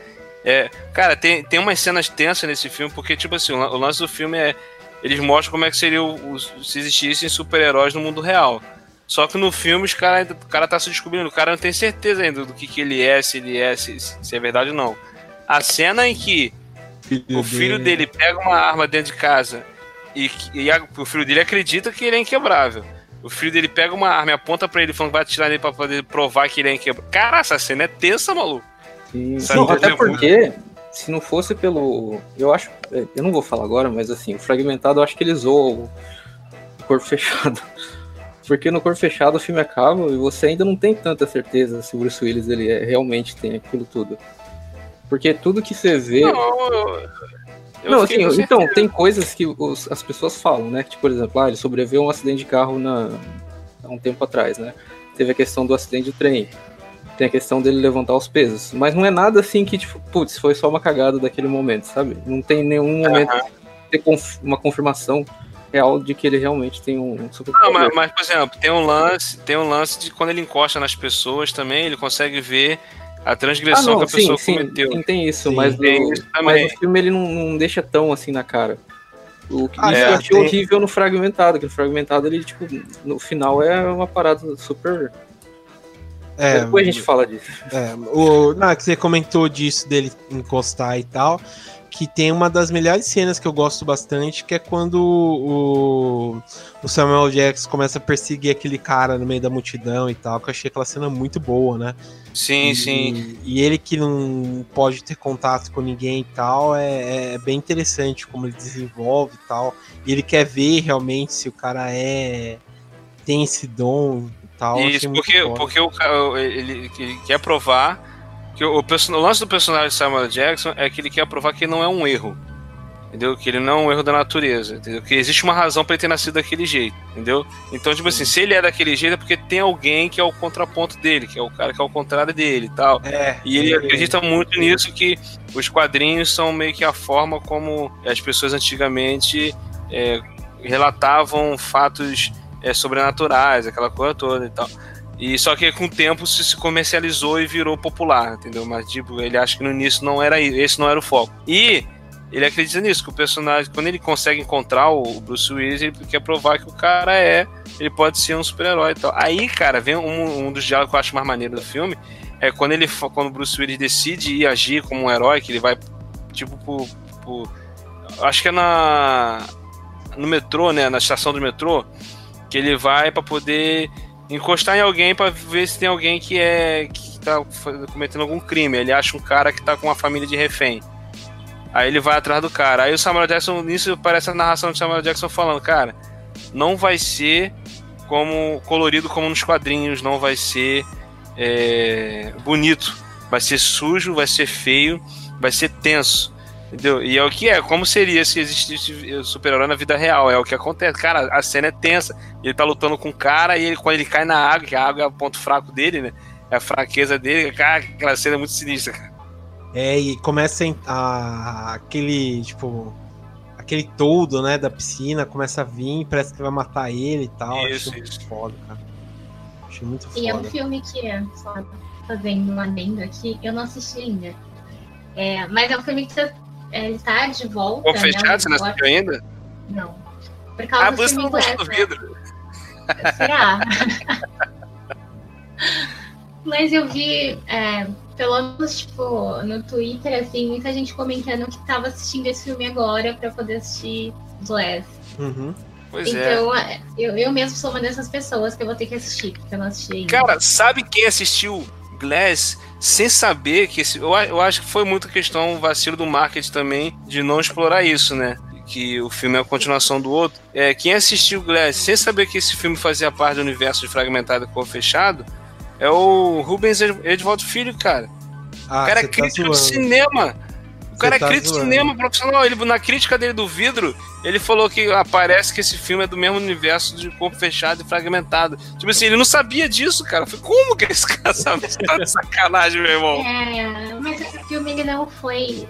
é, cara, tem, tem umas cenas tensas nesse filme, porque, tipo assim, o, lance do filme é. Eles mostram como é que seria o, o se existissem super-heróis no mundo real. Só que no filme os cara, o cara tá se descobrindo, o cara não tem certeza ainda do que, que ele é, se ele é, se, se é verdade ou não. A cena em que filho o filho dele. dele pega uma arma dentro de casa e, e a, o filho dele acredita que ele é inquebrável. O filho dele pega uma arma e aponta pra ele falando que vai atirar nele pra poder provar que ele é inquebrável. Cara, essa cena é tensa, maluco. Não, até porque, se não fosse pelo. Eu acho. Eu não vou falar agora, mas assim, o fragmentado eu acho que ele zoou o corpo fechado. Porque no corpo fechado o filme acaba e você ainda não tem tanta certeza se o Bruce Willis ele é, realmente tem aquilo tudo. Porque tudo que você vê. Não, eu, eu não assim, então, tem coisas que os, as pessoas falam, né? Que, tipo, por exemplo, ah, ele sobreviveu a um acidente de carro na, há um tempo atrás, né? Teve a questão do acidente de trem. Tem a questão dele levantar os pesos. Mas não é nada assim que, tipo, putz, foi só uma cagada daquele momento, sabe? Não tem nenhum momento uhum. ter conf uma confirmação. real de que ele realmente tem um super Não, mas, mas, por exemplo, tem um lance, tem um lance de quando ele encosta nas pessoas também, ele consegue ver a transgressão ah, não, que a sim, pessoa sim, cometeu. Sim, tem isso, sim, mas, tem isso mas o filme ele não, não, deixa tão assim na cara. O que ah, é, eu achei tem... horrível no fragmentado, que no fragmentado ele, tipo, no final é uma parada super. É, Depois a gente fala disso. É, o, não, é que você comentou disso dele encostar e tal que tem uma das melhores cenas que eu gosto bastante, que é quando o, o Samuel Jackson começa a perseguir aquele cara no meio da multidão e tal, que eu achei aquela cena muito boa, né? Sim, e, sim. E ele que não pode ter contato com ninguém e tal, é, é bem interessante como ele desenvolve e tal. E ele quer ver realmente se o cara é tem esse dom tal. Isso, porque, porque o, ele, ele quer provar que o, o, lance do personagem de Samuel Jackson é que ele quer provar que não é um erro. Entendeu? Que ele não é um erro da natureza. Entendeu? Que existe uma razão para ele ter nascido daquele jeito. Entendeu? Então, tipo assim, se ele é daquele jeito é porque tem alguém que é o contraponto dele, que é o cara que é o contrário dele e tal. É, e ele é, acredita muito nisso que os quadrinhos são meio que a forma como as pessoas antigamente é, relatavam fatos é, sobrenaturais, aquela coisa toda e tal. E só que com o tempo se, se comercializou e virou popular, entendeu? Mas tipo, ele acha que no início não era esse não era o foco. E ele acredita nisso, que o personagem, quando ele consegue encontrar o Bruce Willis, ele quer provar que o cara é, ele pode ser um super-herói e tal. Aí, cara, vem um, um dos diálogos que eu acho mais maneiro do filme, é quando ele quando o Bruce Willis decide ir agir como um herói, que ele vai tipo por, por acho que é na no metrô, né, na estação do metrô, que ele vai para poder encostar em alguém para ver se tem alguém que é que tá cometendo algum crime. Ele acha um cara que tá com uma família de refém. Aí ele vai atrás do cara. Aí o Samuel Jackson, nisso parece a narração de Samuel Jackson falando, cara, não vai ser como colorido como nos quadrinhos, não vai ser é, bonito, vai ser sujo, vai ser feio, vai ser tenso. Entendeu? E é o que é, como seria se existisse super-herói na vida real. É o que acontece. Cara, a cena é tensa. Ele tá lutando com o cara e ele, quando ele cai na água, que a água é o ponto fraco dele, né? É a fraqueza dele, cara, aquela cena é muito sinistra, cara. É, e começa a, aquele, tipo, aquele todo, né, da piscina, começa a vir, parece que vai matar ele e tal. Isso, Acho isso. muito foda, cara. Acho muito foda. E é um filme que, é, só fazendo um adendo aqui, eu não assisti ainda. É, mas é um filme que você ele tá de volta. Ficou fechado? Né, você não assistiu ainda? Não. Por causa ah, do filme inglês, do vidro. Será? Mas eu vi, é, pelo menos, tipo, no Twitter, assim, muita gente comentando que tava assistindo esse filme agora pra poder assistir Glass. Uhum. Pois então, é. eu, eu mesmo sou uma dessas pessoas que eu vou ter que assistir, porque eu não assisti ainda. Cara, sabe quem assistiu Glass sem saber que esse. Eu, eu acho que foi muito questão vacilo do marketing também de não explorar isso, né? que o filme é a continuação do outro. É, quem assistiu Glass sem saber que esse filme fazia parte do universo de Fragmentado com Fechado é o Rubens Edvaldo Filho, cara. Ah, o cara é crítico tá de cinema. O cara é tá crítico de cinema profissional. Ele, na crítica dele do vidro, ele falou que ah, parece que esse filme é do mesmo universo de corpo fechado e fragmentado. Tipo assim, ele não sabia disso, cara. Foi como que esse cara sabe? tá de sacanagem, meu irmão. É, mas esse filme ele não foi.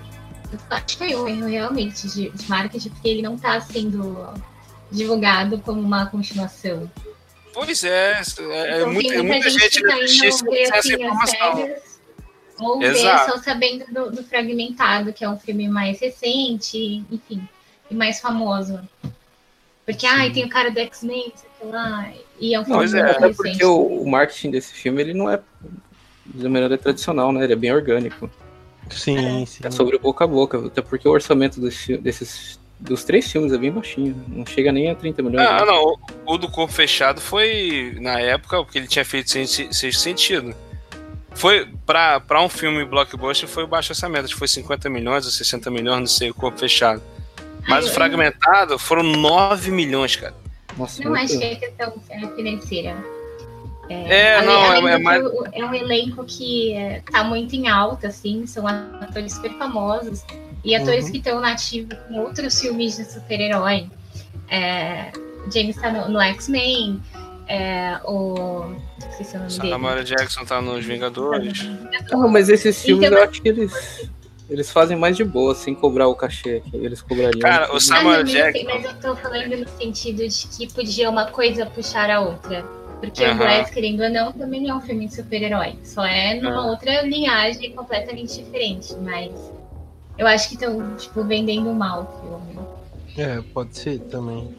Acho que foi um erro realmente de, de marketing, porque ele não tá sendo divulgado como uma continuação. Pois é, é, então, muita, muita, muita gente, gente não essa informação. Séries, ou Exato. ver só sabendo do, do, Fragmentado, que é um filme mais recente, enfim, e mais famoso. Porque, ai, tem o cara do X-Men, sei lá, e é um filme Mas é, é porque o, o, marketing desse filme, ele não é de maneira tradicional, né? Ele é bem orgânico. Sim, é. sim. É sobre boca a boca, até porque o orçamento desse, desses dos três filmes é bem baixinho, não chega nem a 30 milhões. Ah, não, o, o do Corpo Fechado foi, na época, porque ele tinha feito sem, sem sentido. Foi, pra, pra um filme blockbuster, foi o baixo orçamento. Acho que foi 50 milhões ou 60 milhões, não sei, o corpo fechado. Mas Ai, o fragmentado foram 9 milhões, cara. Nossa, não acho que é questão financeira. É, é não, é, é, mais... é um elenco que é, tá muito em alta, assim, são atores super famosos e atores uhum. que estão nativos com outros filmes de super-herói. É, James tá no, no X-Men, é, o. Esqueci o nome Samuel dele. Jackson tá nos Vingadores. Não, mas esses filmes então, eu acho que eles. Eles fazem mais de boa, sem cobrar o cachê que eles cobrariam. Cara, o Samuel ah, Jackson. Mas eu tô falando no sentido de que podia uma coisa puxar a outra. Porque uhum. o Glass, querendo ou não, também é um filme de super-herói. Só é numa uhum. outra linhagem completamente diferente. Mas eu acho que estão, tipo, vendendo mal o filme. É, pode ser também.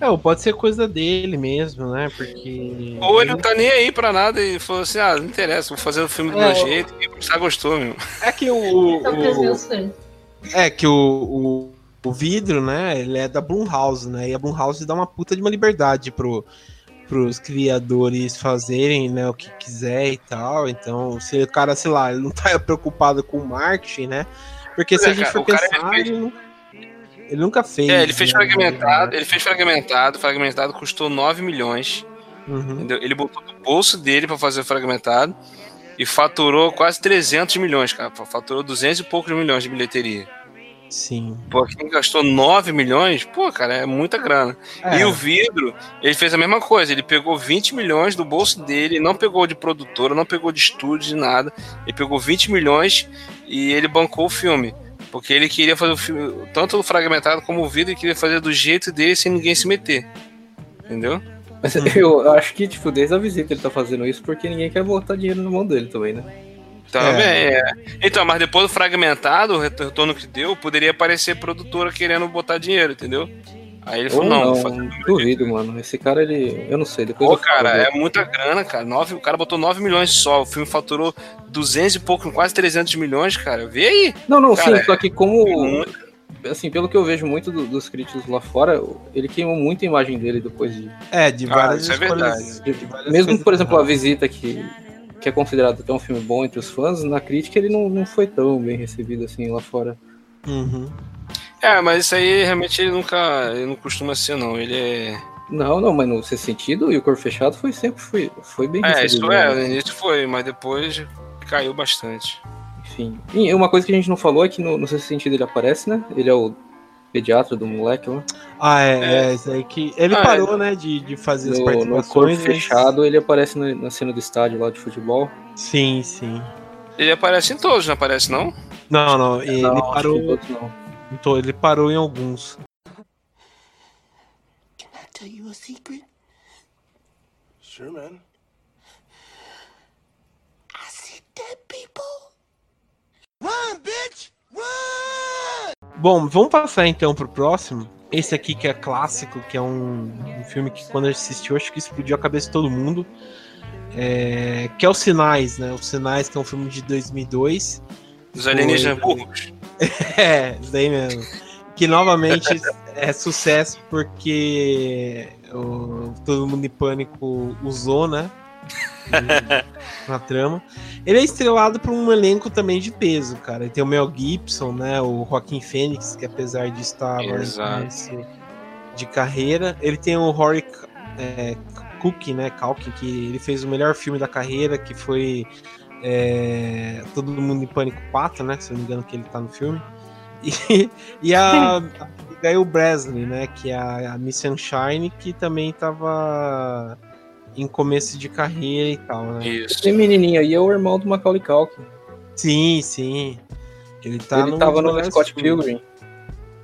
É, ou pode ser coisa dele mesmo, né? Porque. Ou ele não tá nem aí pra nada e falou assim: ah, não interessa, vou fazer o filme do é, meu jeito e o já gostou, meu. É que o. o... É que o, o, o, vidro, né? Ele é da Blumhouse, né? E a Blumhouse dá uma puta de uma liberdade pro, pros criadores fazerem né, o que quiser e tal. Então, se o cara, sei lá, ele não tá preocupado com o marketing, né? Porque se é, a gente cara, for pensar, é ele não ele nunca fez. É, ele fez né? fragmentado, ele fez fragmentado, fragmentado custou 9 milhões. Uhum. Ele botou no bolso dele para fazer fragmentado e faturou quase 300 milhões, cara. Faturou 200 e poucos milhões de bilheteria. Sim. Pô, quem gastou 9 milhões, pô, cara, é muita grana. É. E o vidro, ele fez a mesma coisa. Ele pegou 20 milhões do bolso dele, não pegou de produtora, não pegou de estúdio, de nada. Ele pegou 20 milhões e ele bancou o filme. Porque ele queria fazer o filme, tanto o fragmentado como o vídeo, ele queria fazer do jeito dele sem ninguém se meter. Entendeu? Mas eu, eu acho que, tipo, desde a visita ele tá fazendo isso porque ninguém quer botar dinheiro na mão dele também, né? Também, é. é. Então, mas depois do fragmentado, o retorno que deu, poderia aparecer produtora querendo botar dinheiro, entendeu? Aí ele falou, não, não duvido, mano. Esse cara, ele. Eu não sei. Depois Pô, cara, é muita grana, cara. Nove, o cara botou 9 milhões só. O filme faturou 200 e pouco, quase 300 milhões, cara. Vê aí. Não, não, cara, sim, só que como. Assim, pelo que eu vejo muito do, dos críticos lá fora, ele queimou muito a imagem dele depois de. É, de várias ah, isso é verdade. De, de mesmo, por exemplo, a visita que, que é considerado até um filme bom entre os fãs, na crítica ele não, não foi tão bem recebido assim lá fora. Uhum. É, mas isso aí realmente ele nunca. Ele não costuma ser, não. Ele é. Não, não, mas no ser sentido e o corpo fechado foi sempre foi, foi bem É, isso é, no início foi, mas depois caiu bastante. Enfim. E uma coisa que a gente não falou é que no, no ser sentido ele aparece, né? Ele é o pediatra do moleque lá. Ah, é, é, é isso aí que. Ele ah, parou, é... né, de, de fazer no, as participações. No corpo fechado, ele aparece na, na cena do estádio lá de futebol. Sim, sim. Ele aparece em todos, não aparece, não? Não, não, ele não, parou. Todos, não. Então ele parou em alguns. Can I tell you a secret? Sure, man. I see dead people. Run, bitch! Run! Bom, vamos passar então pro próximo. Esse aqui que é clássico, que é um, um filme que quando a gente assistiu, acho que explodiu a cabeça de todo mundo. É, que é Os Sinais, né? Os Sinais, que é um filme de 2002. Os alienígenas burros. é, isso daí mesmo. Que novamente é sucesso porque o, todo mundo em pânico usou, né? na trama. Ele é estrelado por um elenco também de peso, cara. Ele tem o Mel Gibson, né? O Joaquim Fênix, que apesar de estar de carreira, ele tem o Rory é, Cook, né? Calkin, que ele fez o melhor filme da carreira, que foi é, Todo Mundo em Pânico 4, né? Se eu não me engano, que ele tá no filme. E, e a, Gail Bresley, né? Que é a, a Miss Sunshine, que também tava em começo de carreira e tal, né? Isso. Esse menininho aí é o irmão do Macaulay Culkin. Sim, sim. Ele, tá ele no tava no Scott Pilgrim.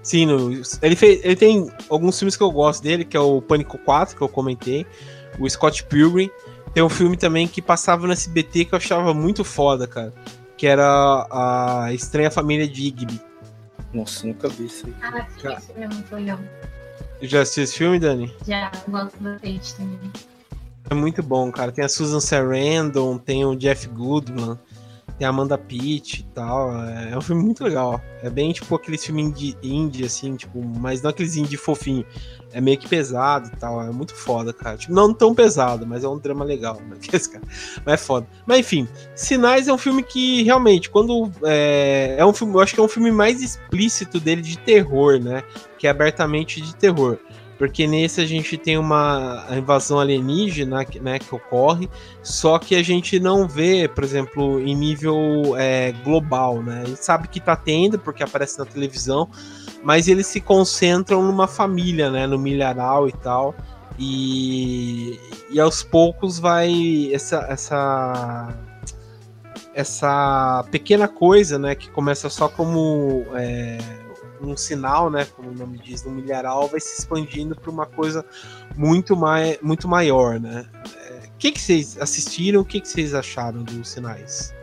Sim, no, ele, fez, ele tem alguns filmes que eu gosto dele, que é o Pânico 4, que eu comentei, o Scott Pilgrim, tem um filme também que passava no SBT que eu achava muito foda, cara. Que era a Estranha Família de Igby. Nossa, nunca vi isso aí. Ah, cara, esse filme é muito legal. Já assistiu esse filme, Dani? Já, gosto bastante também. É muito bom, cara. Tem a Susan Sarandon, tem o Jeff Goodman tem Amanda Pitt e tal. É, é um filme muito legal. É bem tipo aqueles filmes indie, indie, assim, tipo, mas não aqueles indie fofinho. É meio que pesado e tal. É muito foda, cara. Tipo, não tão pesado, mas é um drama legal. Né? Mas é foda. Mas enfim, Sinais é um filme que realmente, quando. É, é um filme. Eu acho que é um filme mais explícito dele de terror, né? Que é abertamente de terror porque nesse a gente tem uma invasão alienígena né, que ocorre, só que a gente não vê, por exemplo, em nível é, global, né? A gente sabe que tá tendo, porque aparece na televisão, mas eles se concentram numa família, né? No milharal e tal. E, e aos poucos vai essa, essa essa pequena coisa, né, que começa só como é, um sinal, né, como o nome diz, um milharal, vai se expandindo para uma coisa muito, mai muito maior, né? O é, que, que vocês assistiram? O que, que vocês acharam dos sinais?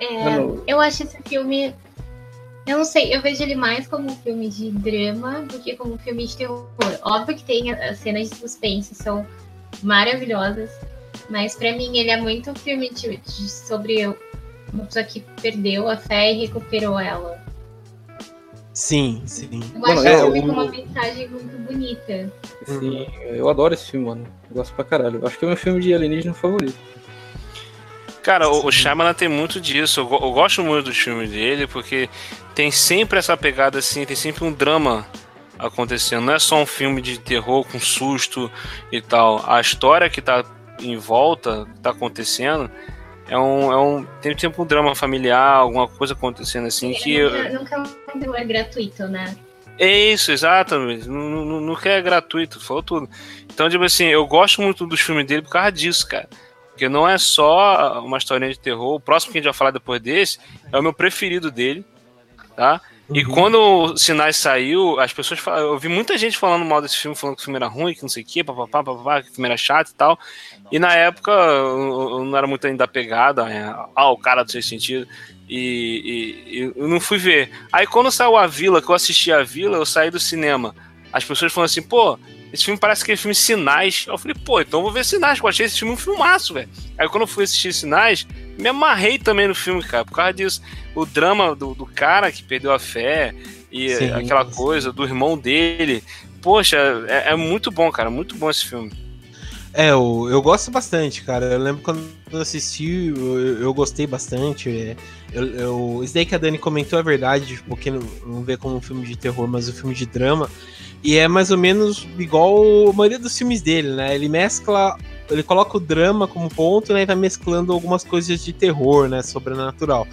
É, eu acho esse filme. Eu não sei, eu vejo ele mais como um filme de drama do que como um filme de terror. Óbvio que tem as cenas de suspense, são maravilhosas, mas para mim ele é muito um filme de, de, sobre uma pessoa que perdeu a fé e recuperou ela. Sim, sim. Eu acho é, um filme com uma mensagem muito bonita. Sim, eu adoro esse filme, mano. Eu gosto pra caralho. Acho que é o meu filme de alienígena favorito. Cara, o, o Shyamalan tem muito disso. Eu, eu, gosto muito dos filmes dele, porque tem sempre essa pegada assim, tem sempre um drama acontecendo. Não é só um filme de terror com susto e tal. A história que tá em volta, que tá acontecendo, é um, é um. Tem sempre um drama familiar, alguma coisa acontecendo assim que. Nunca, nunca é um é gratuito, né? É isso, exatamente. Nunca é gratuito, falou tudo. Então, tipo assim, eu gosto muito dos filmes dele por causa disso, cara. Porque não é só uma historinha de terror. O próximo que a gente vai falar depois desse é o meu preferido dele, tá? Uhum. E quando o Sinais saiu, as pessoas falaram, eu vi muita gente falando mal desse filme, falando que o filme era ruim, que não sei o quê, papapá, papapá, que o filme era chato e tal. E na época eu não era muito ainda pegada, é, ah, o cara do seu sentido. E, e, e, eu não fui ver. Aí quando saiu a Vila, que eu assisti a Vila, eu saí do cinema. As pessoas falaram assim, pô, esse filme parece aquele filme Sinais. Eu falei, pô, então eu vou ver Sinais, porque eu achei esse filme um filmaço, velho. Aí quando eu fui assistir Sinais, me amarrei também no filme, cara, por causa disso. O drama do, do cara que perdeu a fé e sim, aquela sim. coisa do irmão dele. Poxa, é, é, muito bom, cara, muito bom esse filme. É, eu, eu gosto bastante, cara. Eu lembro quando eu assisti, eu, eu gostei bastante. É, eu, eu, isso daí que a Dani comentou é verdade, porque não, não vê como um filme de terror, mas um filme de drama. E é mais ou menos igual a maioria dos filmes dele, né? Ele mescla. Ele coloca o drama como ponto, né? E vai mesclando algumas coisas de terror, né? Sobrenatural.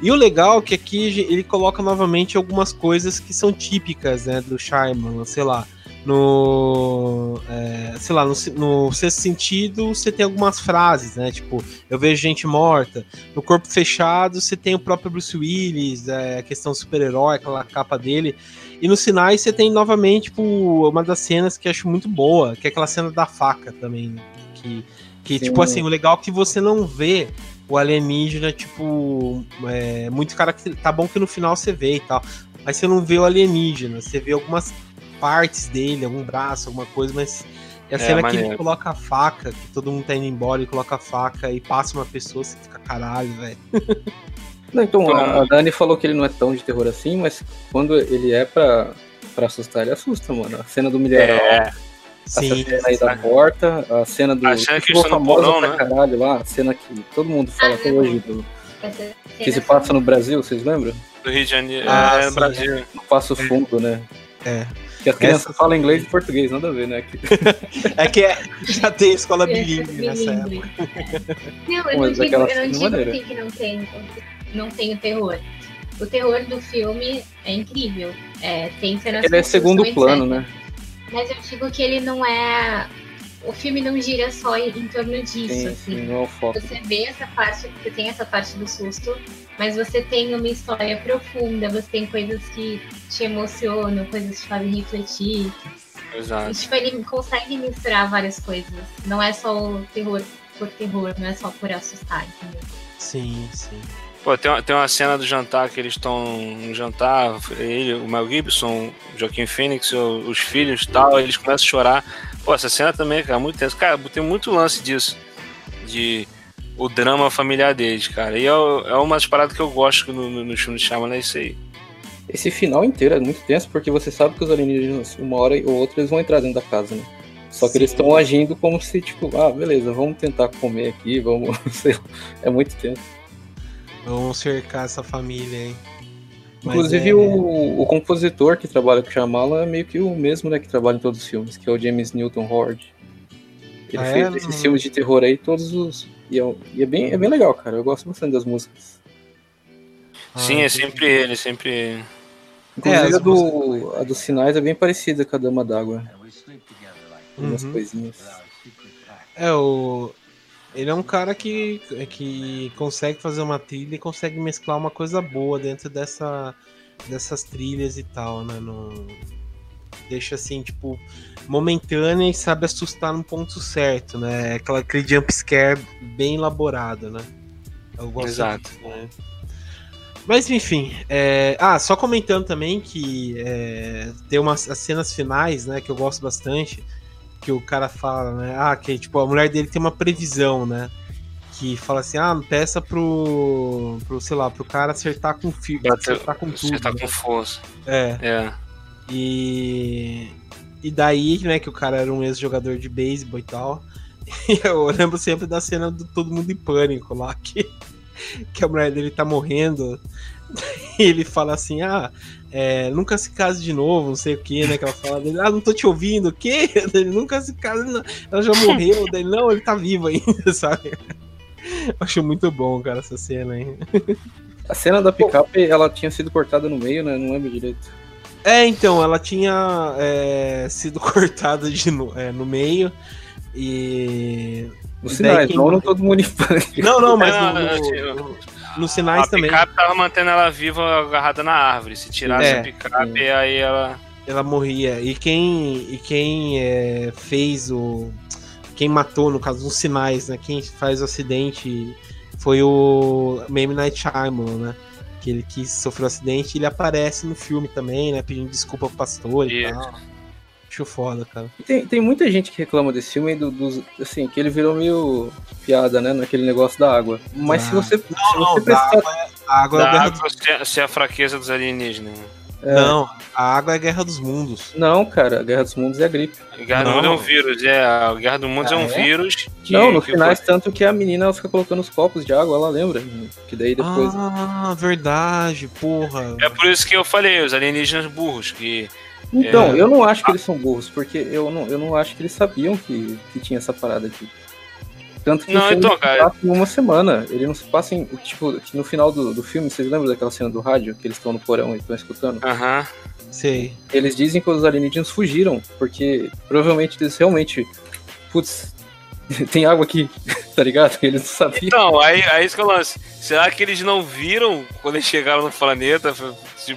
E o legal é que aqui ele coloca novamente algumas coisas que são típicas, né? Do Shyamalan, sei lá. No. É, sei lá, no, no sexto sentido, você tem algumas frases, né? Tipo, eu vejo gente morta. No corpo fechado, você tem o próprio Bruce Willis, é, a questão super-herói, aquela capa dele. E nos sinais você tem novamente tipo, uma das cenas que acho muito boa, que é aquela cena da faca também. Que, que tipo assim, o legal é que você não vê o alienígena, tipo, é, muito cara que tá bom que no final você vê e tal. Mas você não vê o alienígena, você vê algumas partes dele, algum braço, alguma coisa, mas é a é, cena que ele coloca a faca, que todo mundo tá indo embora e coloca a faca e passa uma pessoa, você fica caralho, velho. Não, então, a Dani falou que ele não é tão de terror assim, mas quando ele é pra, pra assustar, ele assusta, mano. A cena do milharal. É. Sim, cena aí da porta, a cena do. A cena que ficou famosa porão, pra né? caralho lá, a cena que todo mundo fala até hoje do. Que se passa no Brasil, vocês lembram? Do Rio de Janeiro, ah, é, no Brasil. No Passo Fundo, né? É. Que as crianças Essa... falam inglês e português, nada a ver, né? é que é, já tem escola bilíngue nessa época. Não, eu não digo, eu não digo assim que não tem não tem o terror. O terror do filme é incrível. É, tem cenas Ele é segundo plano, né? Mas eu digo que ele não é. O filme não gira só em, torno disso. Sim, assim. sim, não é o foco. Você vê essa parte, você tem essa parte do susto, mas você tem uma história profunda, você tem coisas que te emocionam, coisas que te fazem refletir. Exato. E, tipo, ele consegue misturar várias coisas. Não é só o terror por terror, não é só por assustar, entendeu? Sim, sim. Pô, tem uma, tem uma cena do jantar que eles estão no jantar, ele, o Mel Gibson, o Joaquim Phoenix, os filhos e tal, eles começam a chorar. Pô, essa cena também, cara, muito tenso. Cara, tem muito lance disso, de o drama familiar deles, cara. E é, é uma das paradas que eu gosto no, no, no filme de Shyamalan, é isso aí. Esse final inteiro é muito tenso, porque você sabe que os alienígenas, uma hora ou outra, eles vão entrar dentro da casa, né? Só que Sim. eles estão agindo como se, tipo, ah, beleza, vamos tentar comer aqui, vamos, sei lá. É muito tenso. Vamos cercar essa família aí. Inclusive é... o, o compositor que trabalha com o Shyamalan é meio que o mesmo, né, que trabalha em todos os filmes, que é o James Newton Howard. Ele ah, fez é? esses filmes de terror aí, todos os. E é, e é, bem, é bem legal, cara. Eu gosto bastante das músicas. Sim, ah, é sempre ele, sempre. Inclusive é, a, do, a dos sinais é bem parecida com a Dama d'Água. Umas uhum. coisinhas. É, o, Ele é um cara que, que consegue fazer uma trilha e consegue mesclar uma coisa boa dentro dessa, dessas trilhas e tal, né? No, deixa assim, tipo, momentânea e sabe assustar no ponto certo, né? Aquela, aquele jump scare bem elaborado, né? Eu gosto Exato. Disso, né? Mas enfim, é... ah, só comentando também que é... tem umas as cenas finais, né, que eu gosto bastante, que o cara fala, né, ah, que tipo, a mulher dele tem uma previsão, né, que fala assim, ah, peça pro, pro sei lá, pro cara acertar com fio, acertar com tudo. Acertar né? com força. É. É. E e daí, né, que o cara era um ex-jogador de beisebol e tal. E eu lembro sempre da cena do Todo Mundo em Pânico lá, que, que a mulher dele tá morrendo. E ele fala assim: Ah, é, nunca se case de novo, não sei o que, né? Que ela fala dele, ah, não tô te ouvindo, o quê? Ele nunca se case, não. ela já morreu, daí, não, ele tá vivo ainda, sabe? Acho muito bom, cara, essa cena aí. A cena da picape, ela tinha sido cortada no meio, né? Não lembro direito. É, então, ela tinha é, sido cortada de, no, é, no meio e. Nos sinais, quem... não no todo mundo Não, não, mas no, no, no, nos sinais a também. A picape tava mantendo ela viva agarrada na árvore. Se tirasse é, a picape, é. aí ela. Ela morria. E quem, e quem é, fez o. Quem matou, no caso, nos sinais, né? Quem faz o acidente foi o Mame Night Shyamalan, né? Que ele que sofreu um acidente, ele aparece no filme também, né? Pedindo desculpa pro pastor e, e tal. Acho foda, cara. Tem, tem muita gente que reclama desse filme, do, do, assim, que ele virou meio piada, né? Naquele negócio da água. Mas ah. se você. Não, se não, você prestar... água, é, a água, é a água do... se é a fraqueza dos alienígenas. É. Não, a água é a Guerra dos Mundos. Não, cara, a Guerra dos Mundos é a gripe. A Guerra dos Mundos é um vírus, é. A Guerra dos Mundos ah, é um é? vírus. Que, não, no final, foi... tanto que a menina ela fica colocando os copos de água, ela lembra. Que daí depois. Ah, verdade, porra. É por isso que eu falei, os alienígenas burros, que então, é... eu não acho que eles são burros, porque eu não, eu não acho que eles sabiam que, que tinha essa parada aqui. Tanto que não, o então, cara... passa em uma semana. Ele não se passa em. Tipo, no final do, do filme, vocês lembram daquela cena do rádio que eles estão no porão e estão escutando? Aham. Uhum. Sei. Eles dizem que os alienígenas fugiram, porque provavelmente eles realmente. Putz, tem água aqui, tá ligado? Eles não sabiam. Então, aí, aí isso que eu lance. Será que eles não viram quando eles chegaram no planeta?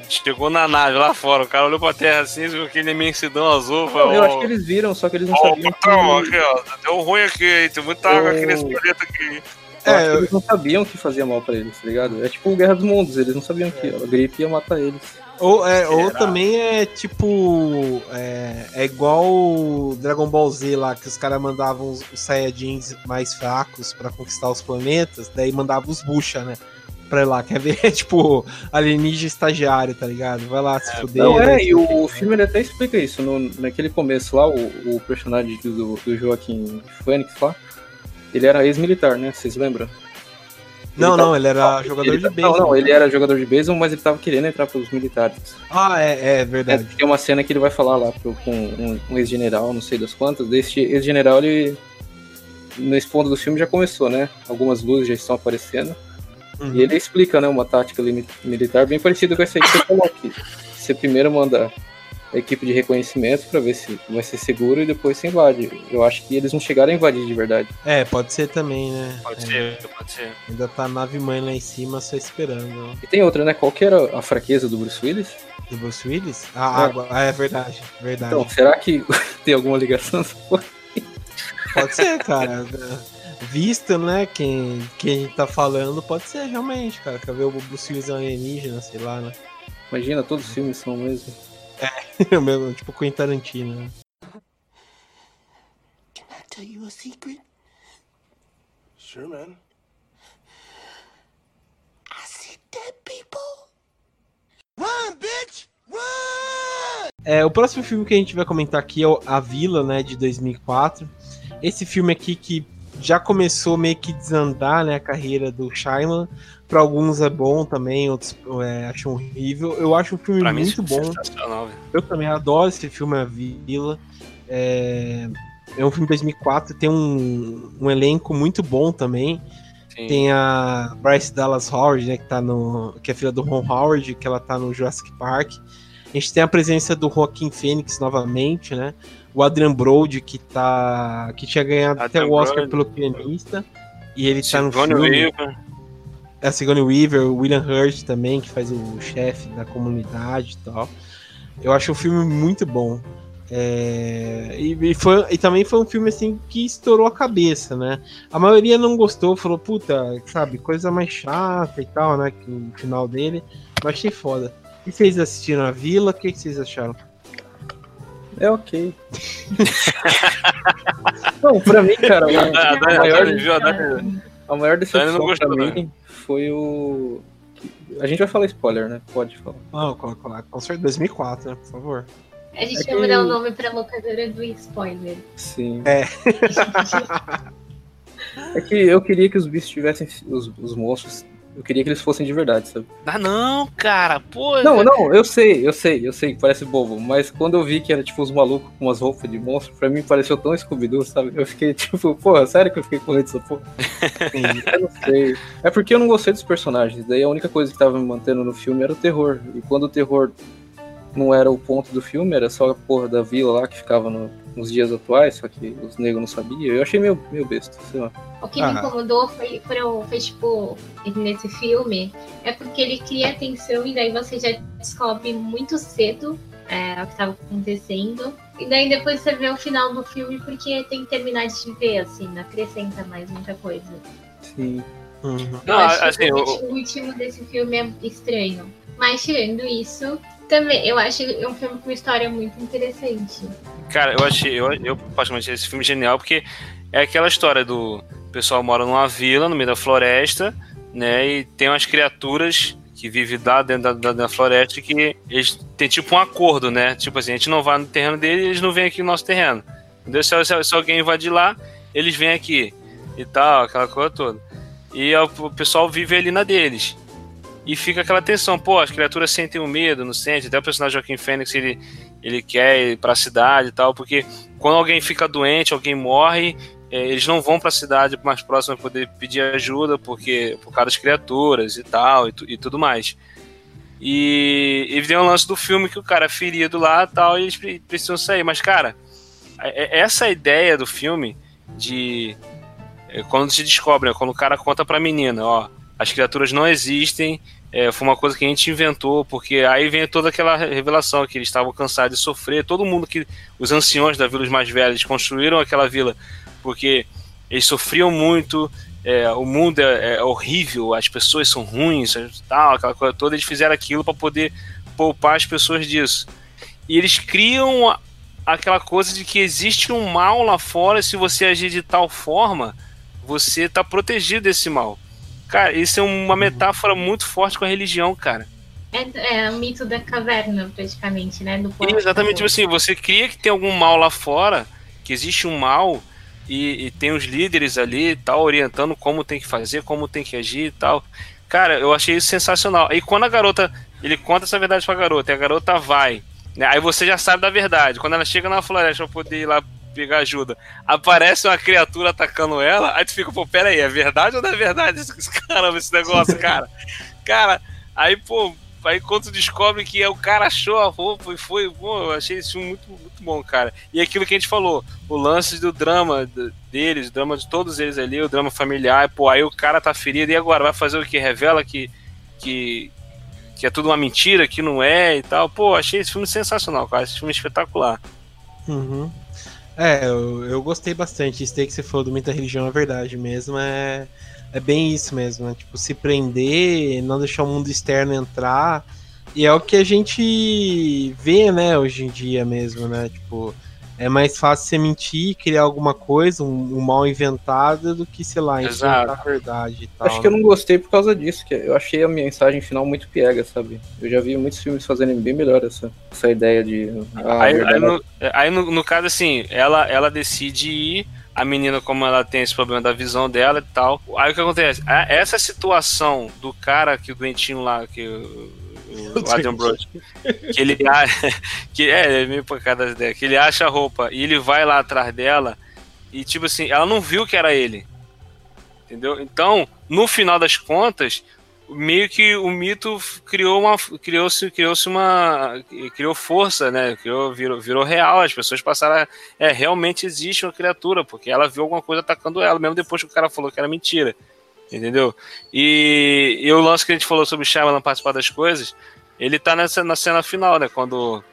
Chegou na nave lá fora, o cara olhou pra terra assim, viu aquele imensidão azul. Não, eu acho que eles viram, só que eles não oh, sabiam. Patrão, que... aqui, ó, deu ruim aqui, tem muita água aqui nesse planeta aqui. É, eu... eles não sabiam que fazia mal pra eles, tá ligado? É tipo Guerra dos Mundos, eles não sabiam que a gripe ia matar eles. Ou, é, ou também é tipo. É, é igual Dragon Ball Z lá, que os caras mandavam os, os Saiyajins mais fracos para conquistar os planetas, daí mandavam os Bucha, né? Pra ir lá, quer ver? tipo, alienígena estagiário, tá ligado? Vai lá se é, fuder. Não, é, e o, o filme ele até explica isso. No, naquele começo lá, o, o personagem do, do Joaquim Fênix lá, ele era ex-militar, né? Vocês lembram? Não, não, ele era jogador ele, de beisebol. Não, não, ele era jogador de beisebol, mas ele tava querendo entrar pros militares. Ah, é, é verdade. É, tem uma cena que ele vai falar lá pro, com um, um ex-general, não sei das quantas. Desse ex-general, ele. Nesse ponto do filme já começou, né? Algumas luzes já estão aparecendo. Uhum. E ele explica, né, uma tática militar bem parecida com essa aí que você falou aqui. Você primeiro manda equipe de reconhecimento para ver se vai ser seguro e depois se invade. Eu acho que eles não chegaram a invadir de verdade. É, pode ser também, né? Pode é. ser, pode ser. Ainda tá a nave mãe lá em cima só esperando. E tem outra, né? Qual que era a fraqueza do Bruce Willis? Do Bruce Willis? A é. água. Ah, é verdade, verdade. Então, será que tem alguma ligação? Pode ser, cara. Visto, né, quem, quem tá falando, pode ser realmente, cara. Quer ver o Bruce Willis alienígena, sei lá, né? Imagina, todos os filmes são mesmo. É, mesmo, tipo Quentin Tarantino. Né? Can I tell you a secret? Sure, man. I see dead people. Run, bitch! Run! É, o próximo filme que a gente vai comentar aqui é o A Vila, né, de 2004. Esse filme aqui que já começou meio que desandar, né, a carreira do Shyamalan, para alguns é bom também, outros é, acham horrível. Eu acho um filme pra muito mim, bom. Eu também adoro esse filme, A Vila. É, é um filme de 2004, tem um, um elenco muito bom também. Sim. Tem a Bryce Dallas Howard, né, que, tá no, que é filha do Ron Howard, que ela tá no Jurassic Park. A gente tem a presença do Joaquim Phoenix novamente, né? O Adrian Brody, que, tá, que tinha ganhado Adrian até o Oscar Brody. pelo pianista. E ele tá no filme. Weaver. É a Sigourney Weaver, o William Hurt também, que faz o chefe da comunidade e tal. Eu acho o filme muito bom. É, e, e, foi, e também foi um filme assim que estourou a cabeça, né? A maioria não gostou, falou, puta, sabe, coisa mais chata e tal, né? Que o final dele. Mas achei foda. E vocês assistiram a Vila? O que, que vocês acharam? É ok. não, pra mim, cara, a, a, maior, a maior decepção pra mim foi o. A gente vai falar spoiler, né? Pode falar. Não, com, com, com certeza 2004, né? Por favor. A gente é vai que... mudar o nome pra locadora do spoiler. Sim. É. é que eu queria que os bichos tivessem. Os, os monstros eu queria que eles fossem de verdade, sabe? Ah, não, cara, pô. Não, não, eu sei, eu sei, eu sei que parece bobo, mas quando eu vi que era tipo os malucos com umas roupas de monstro, pra mim pareceu tão scooby sabe? Eu fiquei tipo, porra, sério que eu fiquei com medo dessa porra? eu não sei. É porque eu não gostei dos personagens, daí a única coisa que tava me mantendo no filme era o terror. E quando o terror não era o ponto do filme, era só a porra da vila lá que ficava no, nos dias atuais, só que os negros não sabiam. Eu achei meio, meio besta, sei lá. O que ah. me incomodou foi, foi, foi, tipo, nesse filme, é porque ele cria atenção e daí você já descobre muito cedo é, o que estava acontecendo. E daí depois você vê o final do filme porque tem que terminar de ver, assim, não acrescenta mais muita coisa. Sim. Uhum. Não, assim, o, o último desse filme é estranho. Mas tirando isso, também, eu acho um filme com uma história muito interessante. Cara, eu achei, eu, eu particularmente esse filme genial, porque é aquela história do pessoal mora numa vila, no meio da floresta, né? E tem umas criaturas que vivem lá dentro da, da, da, floresta que eles têm tipo um acordo, né? Tipo assim, a gente não vai no terreno deles eles não vêm aqui no nosso terreno. Entendeu? Se, se, se alguém invadir lá, eles vêm aqui e tal, aquela coisa toda. E o pessoal vive ali na deles. E fica aquela tensão, pô, as criaturas sentem o medo, não sente? Até o personagem Joaquim Fênix, ele, ele quer ir pra cidade e tal, porque quando alguém fica doente, alguém morre, é, eles não vão para a cidade mais próxima para poder pedir ajuda, porque por causa das criaturas e tal, e, e tudo mais. E, e tem um lance do filme que o cara é ferido lá tal, e eles precisam sair. Mas, cara, é, é essa ideia do filme de. Quando se descobre, quando o cara conta pra menina, ó, as criaturas não existem, é, foi uma coisa que a gente inventou, porque aí vem toda aquela revelação que eles estavam cansados de sofrer. Todo mundo que. Os anciões da vila, mais velhos, construíram aquela vila porque eles sofriam muito, é, o mundo é, é, horrível, as pessoas são ruins, tal, aquela coisa toda. Eles fizeram aquilo para poder poupar as pessoas disso. E eles criam aquela coisa de que existe um mal lá fora, se você agir de tal forma, você está protegido desse mal. Cara, isso é uma metáfora muito forte com a religião, cara. É, é o mito da caverna, praticamente, né? Do exatamente tipo assim, você cria que tem algum mal lá fora, que existe um mal, e, e, tem os líderes ali e tal, orientando como tem que fazer, como tem que agir e tal. Cara, eu achei isso sensacional. E quando a garota, ele conta essa verdade pra garota, e a garota vai, né? Aí você já sabe da verdade. Quando ela chega na floresta pra poder ir lá pegar ajuda, aparece uma criatura atacando ela, aí tu fica, pô, pera aí, é verdade ou não é verdade? Caramba, esse negócio, cara. cara, aí, pô, aí quando descobre que é o cara achou a roupa e foi, pô, eu achei isso muito, muito bom, cara. E aquilo que a gente falou, o lance do drama deles, o drama de todos eles ali, o drama familiar, pô, aí o cara tá ferido e agora vai fazer o que? Revela que, que, que é tudo uma mentira, que não é e tal. Pô, achei esse filme sensacional, cara. Esse filme é espetacular. Uhum. É, eu, eu gostei bastante. Isso daí que você falou do mito da religião é verdade mesmo. É, é bem isso mesmo, né? Tipo, se prender, não deixar o mundo externo entrar. E é o que a gente vê, né, hoje em dia mesmo, né? Tipo, é mais fácil você mentir, criar alguma coisa, um, um mal inventado, do que, sei lá, inventar a verdade e tal. Acho que eu não gostei por causa disso, que eu achei a mensagem final muito piega, sabe? Eu já vi muitos filmes fazendo bem melhor essa, essa ideia de. Ah, aí, aí, no, aí no, no, caso, assim, ela, ela decide ir. A menina, como ela tem esse problema da visão dela e tal. Aí o que acontece? Essa situação do cara que o doentinho lá, que o Adam Brody. Que ele que é, é meio pancada ideia, que ele acha a roupa e ele vai lá atrás dela e tipo assim, ela não viu que era ele. Entendeu? Então, no final das contas, meio que o mito criou uma criou-se criou-se uma criou força né criou virou, virou real as pessoas passaram a, é realmente existe uma criatura porque ela viu alguma coisa atacando ela mesmo depois que o cara falou que era mentira entendeu e, e o lance que a gente falou sobre o Shyamalan participar das coisas ele tá nessa na cena final né quando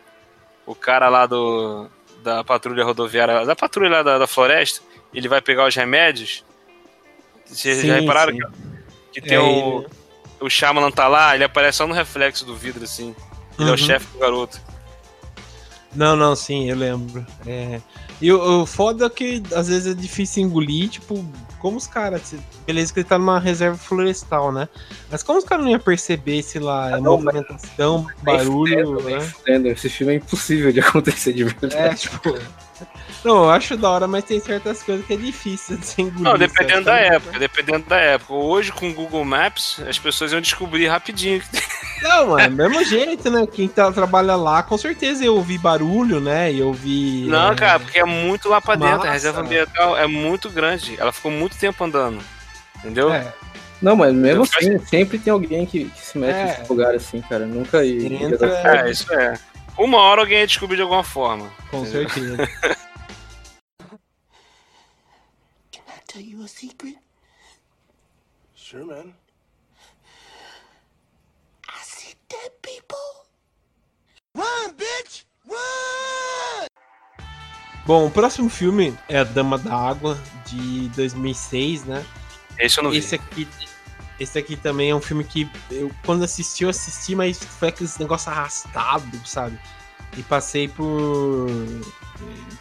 o cara lá do da patrulha rodoviária da patrulha lá da, da floresta ele vai pegar os remédios vocês sim, já repararam sim. que, que tem é, o ele o Shyamalan tá lá, ele aparece só no reflexo do vidro, assim. Ele uhum. é o uhum. chefe do garoto. Não, não, sim, eu lembro. É... E o, o foda é que às vezes é difícil engolir, tipo, como os caras. Beleza que ele tá numa reserva florestal, né? Mas como os caras não iam perceber, sei lá, ah, não, movimentação, barulho. né? Esse filme é impossível de acontecer de verdade. É, tipo. Não, eu acho da hora, mas tem certas coisas que é difícil de se engolir. Não, dependendo da época, dependendo da época. Hoje, com o Google Maps, as pessoas iam descobrir rapidinho. Não, mano, é mesmo jeito, né? Quem tá, trabalha lá, com certeza eu ouvi barulho, né? E eu vi. Não, é... cara, porque é muito lá pra dentro. Massa. A reserva ambiental é muito grande. Ela ficou muito tempo andando. Entendeu? É. Não, mas mesmo assim, sempre tem alguém que, que se mete é. nesse lugar assim, cara. Nunca ia. Entra... É, isso é. Uma hora alguém ia descobrir de alguma forma. Com entendeu? certeza. you a secret? Sure, man. I see dead people. Run, bitch! Run! Bom, o próximo filme é A Dama da Água, de 2006, né? Esse eu não esse vi. Aqui, esse aqui também é um filme que eu, quando assisti, eu assisti, mas foi aquele negócio arrastado, sabe? E passei por,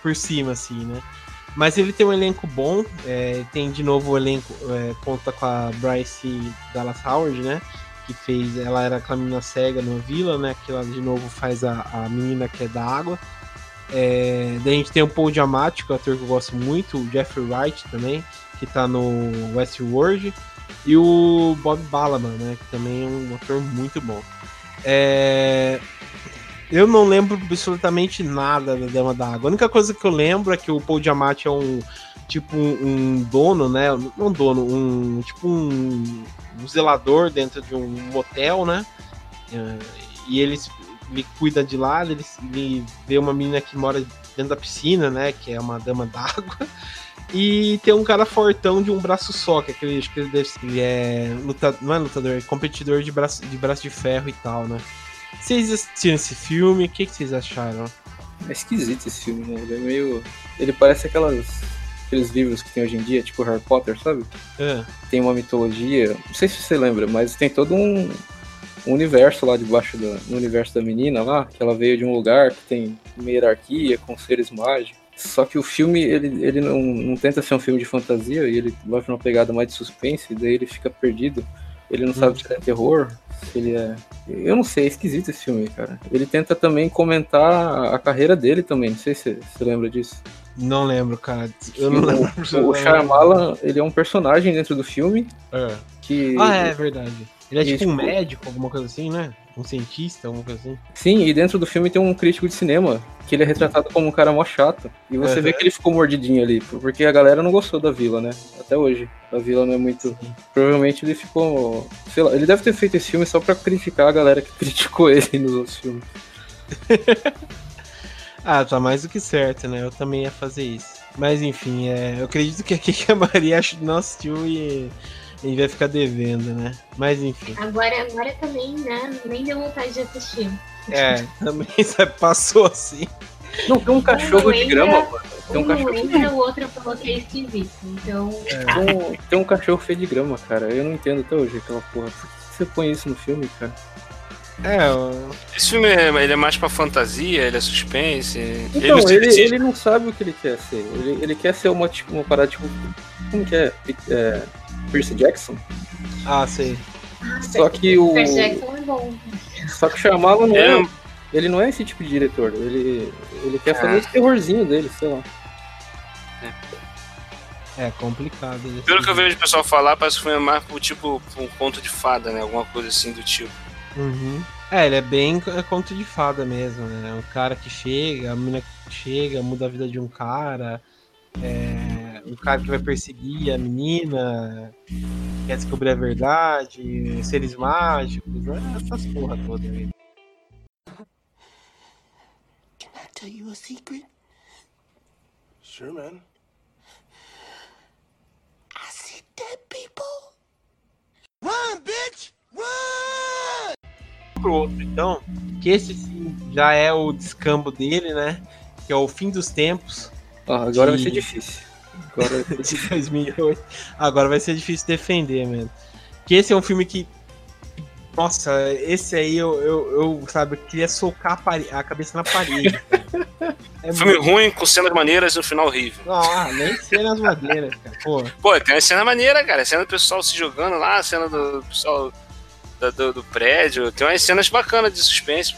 por cima, assim, né? Mas ele tem um elenco bom, é, tem de novo o elenco, é, conta com a Bryce Dallas Howard, né? Que fez, ela era aquela menina cega no Vila, né? Que ela de novo faz a, a menina que é da água. É, daí a gente tem o Paul Giamatti, que é um ator que eu gosto muito, o Jeffrey Wright também, que tá no Westworld, e o Bob Balaban, né? Que também é um ator muito bom. É, eu não lembro absolutamente nada da Dama da Água. A única coisa que eu lembro é que o Paul Giamatti é um tipo um, um dono, né? Não dono, um tipo um, um zelador dentro de um motel, né? É, e ele, ele cuida de lá, ele, ele vê uma menina que mora dentro da piscina, né? Que é uma dama d'água. E tem um cara fortão de um braço só, que é aquele, acho que ele deve ele é lutador, não é lutador, é competidor de braço, de braço de ferro e tal, né? Vocês assistiram esse filme? O que, que vocês acharam? É esquisito esse filme, né? Ele é meio. Ele parece aquelas. Aqueles livros que tem hoje em dia, tipo Harry Potter, sabe? É. Tem uma mitologia. Não sei se você lembra, mas tem todo um, universo lá debaixo do universo da menina lá, que ela veio de um lugar que tem uma hierarquia com seres mágicos. Só que o filme, ele, ele não, não tenta ser um filme de fantasia, e ele vai pra uma pegada mais de suspense, e daí ele fica perdido. Ele não hum. sabe se é terror, ele é. Eu não sei, é esquisito esse filme, cara. Ele tenta também comentar a carreira dele também. Não sei se você lembra disso. Não lembro, cara. Eu não lembro. O, o Shyamalan, ele é um personagem dentro do filme. É. Que... Ah, é verdade. Ele é tipo um médico, alguma coisa assim, né? Um cientista, alguma coisa assim. Sim, e dentro do filme tem um crítico de cinema, que ele é retratado como um cara mó chato. E você uhum. vê que ele ficou mordidinho ali, porque a galera não gostou da vila, né? Até hoje. A vila não é muito. Provavelmente ele ficou. Sei lá, ele deve ter feito esse filme só pra criticar a galera que criticou ele nos outros filmes. ah, tá mais do que certo, né? Eu também ia fazer isso. Mas enfim, é, eu acredito que aqui a Maria não assistiu e e vai ficar devendo, né? Mas enfim. Agora, agora também, né? Nem deu vontade de assistir. É, também passou assim. Não tem um cachorro um de entra, grama, mano. Tem um, um cachorro. entra, o outro falou que é esquisito. Então. É. Tem, um, tem um cachorro feio de grama, cara. Eu não entendo até hoje aquela porra. Por que você põe isso no filme, cara? É, eu... esse filme é, ele é mais pra fantasia, ele é suspense. Então, ele, ele, ele, não sabe o que ele quer ser. Ele, ele quer ser uma, tipo, uma parada tipo. Como que é? é Percy Jackson. Ah, sei. Só que o. Percy Jackson é bom. Só que o Shyamalan não é. é. Ele não é esse tipo de diretor. Ele, ele quer fazer ah. esse terrorzinho dele, sei lá. É, é complicado. Pelo que eu vejo o pessoal falar, parece que foi mais pro tipo um conto de fada, né? Alguma coisa assim do tipo. Uhum. É, ele é bem é conto de fada mesmo, né? O cara que chega, a menina que chega, muda a vida de um cara. É, um cara que vai perseguir a menina, quer descobrir a verdade, seres mágicos, né? essas porra toda aí. Can I tell you a secret? Sure, man. I see dead people. Run, bitch! Run! Pro outro, então, que esse sim já é o descambo dele, né? Que é o fim dos tempos. Ah, agora de... vai ser difícil. Agora... de 2008. Agora vai ser difícil defender, mesmo. Que esse é um filme que. Nossa, esse aí eu, eu, eu sabe, eu queria socar a, pare... a cabeça na parede. É filme muito... ruim, com cenas maneiras e um final horrível. Ah, nem cenas maneiras, cara. Pô. Pô, tem uma cena maneira, cara. A cena do pessoal se jogando lá, a cena do pessoal do, do, do prédio. Tem umas cenas bacanas de suspense.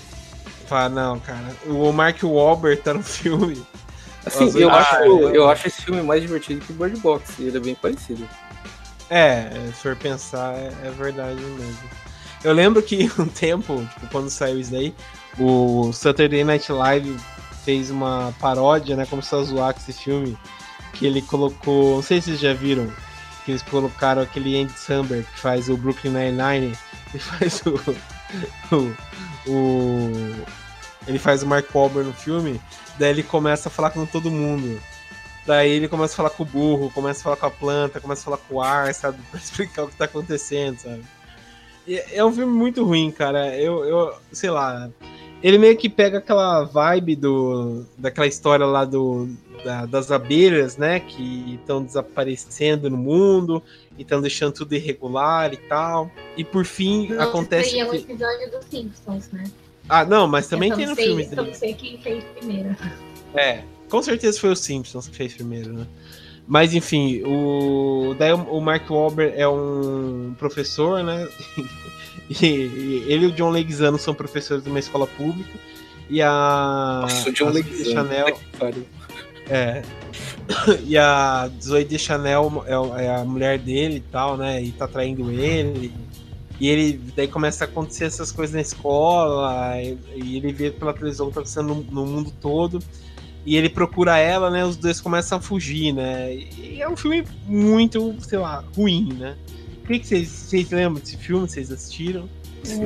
Ah, não, cara. O Mark Wahlberg tá no filme. Assim, eu, acho, eu acho esse filme mais divertido que o Bird Box. Ele é bem parecido. É, se for pensar, é, é verdade mesmo. Eu lembro que um tempo, tipo, quando saiu isso daí, o Saturday Night Live fez uma paródia, né? Como se fosse zoar com esse filme. Que ele colocou. Não sei se vocês já viram. Que eles colocaram aquele Andy Samberg que faz o Brooklyn Nine-Nine. E faz o, o, o. Ele faz o Mark Wahlberg no filme. Daí ele começa a falar com todo mundo. Daí ele começa a falar com o burro, começa a falar com a planta, começa a falar com o ar, sabe? Pra explicar o que tá acontecendo, sabe? E é um filme muito ruim, cara. Eu, eu sei lá. Ele meio que pega aquela vibe do, daquela história lá do, da, das abelhas, né? Que estão desaparecendo no mundo e estão deixando tudo irregular e tal. E por fim Não, acontece. Isso aí é um episódio dos Simpsons, né? Ah, não, mas também tem no sei, filme. Eu não sei quem fez primeiro. É, com certeza foi o Simpsons que fez primeiro, né? Mas enfim, o daí o Mark Wahlberg é um professor, né? e, e ele e o John Leguizamo são professores de uma escola pública e a Nossa, o John Leguizamo. Chanel é e a Zoe de Chanel é, é a mulher dele e tal, né? E tá traindo ele. E ele daí começa a acontecer essas coisas na escola, e, e ele vê pela televisão que tá acontecendo no, no, mundo todo. E ele procura ela, né? Os dois começam a fugir, né? E é um filme muito, sei lá, ruim, né? O que, vocês lembram desse filme? Vocês assistiram?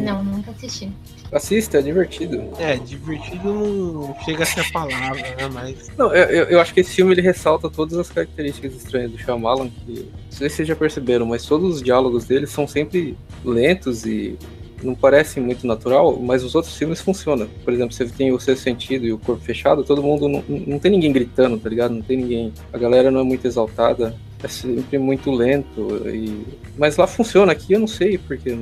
Não, nunca assisti. Assista, é divertido. É, divertido não chega a ser a palavra, né? Mas. Não, eu, eu acho que esse filme ele ressalta todas as características estranhas do Shyamalan, que não sei se vocês já perceberam, mas todos os diálogos dele são sempre lentos e não parecem muito natural, mas os outros filmes funcionam. Por exemplo, você tem o Sexto Sentido e o Corpo Fechado, todo mundo não, não tem ninguém gritando, tá ligado? Não tem ninguém. A galera não é muito exaltada é sempre muito lento. E... Mas lá funciona, aqui eu não sei, porque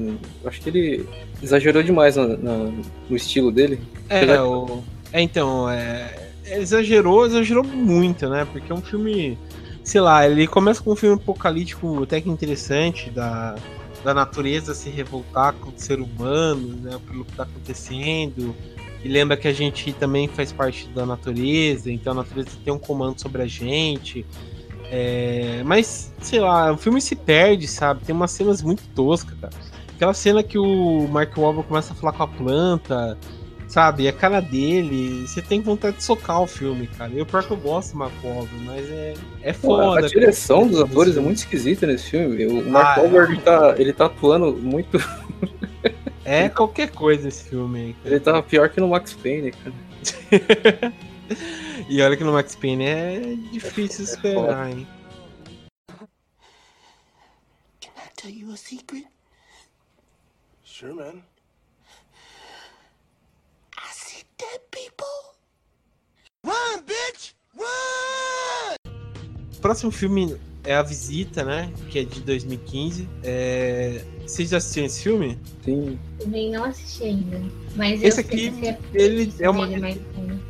acho que ele exagerou demais na, na, no estilo dele. É, o... é então, é... exagerou, exagerou muito, né? Porque é um filme, sei lá, ele começa com um filme apocalíptico até que interessante, da, da natureza se revoltar com o ser humano, né? Pelo que tá acontecendo. E lembra que a gente também faz parte da natureza, então a natureza tem um comando sobre a gente. É, mas, sei lá, o filme se perde, sabe? Tem umas cenas muito toscas, cara. Aquela cena que o Mark Wahlberg começa a falar com a planta, sabe? A cara dele, você tem vontade de socar o filme, cara. Eu pior que eu gosto do Mark Wahlberg, mas é, é foda. Pô, a direção cara. dos atores é muito esquisita nesse filme. O Mark ah, Wahlberg é. tá, ele tá atuando muito... é qualquer coisa esse filme aí. Cara. Ele tá pior que no Max Payne, cara. E olha que no Max Payne é difícil é esperar, hein? Can I tell you a secret? Sure, man. I see dead people. Run, bitch! Run! Próximo filme é A Visita, né? Que é de 2015. É... Vocês já assistiram esse filme? Sim. Também não assisti ainda. Mas esse aqui, é ele é uma.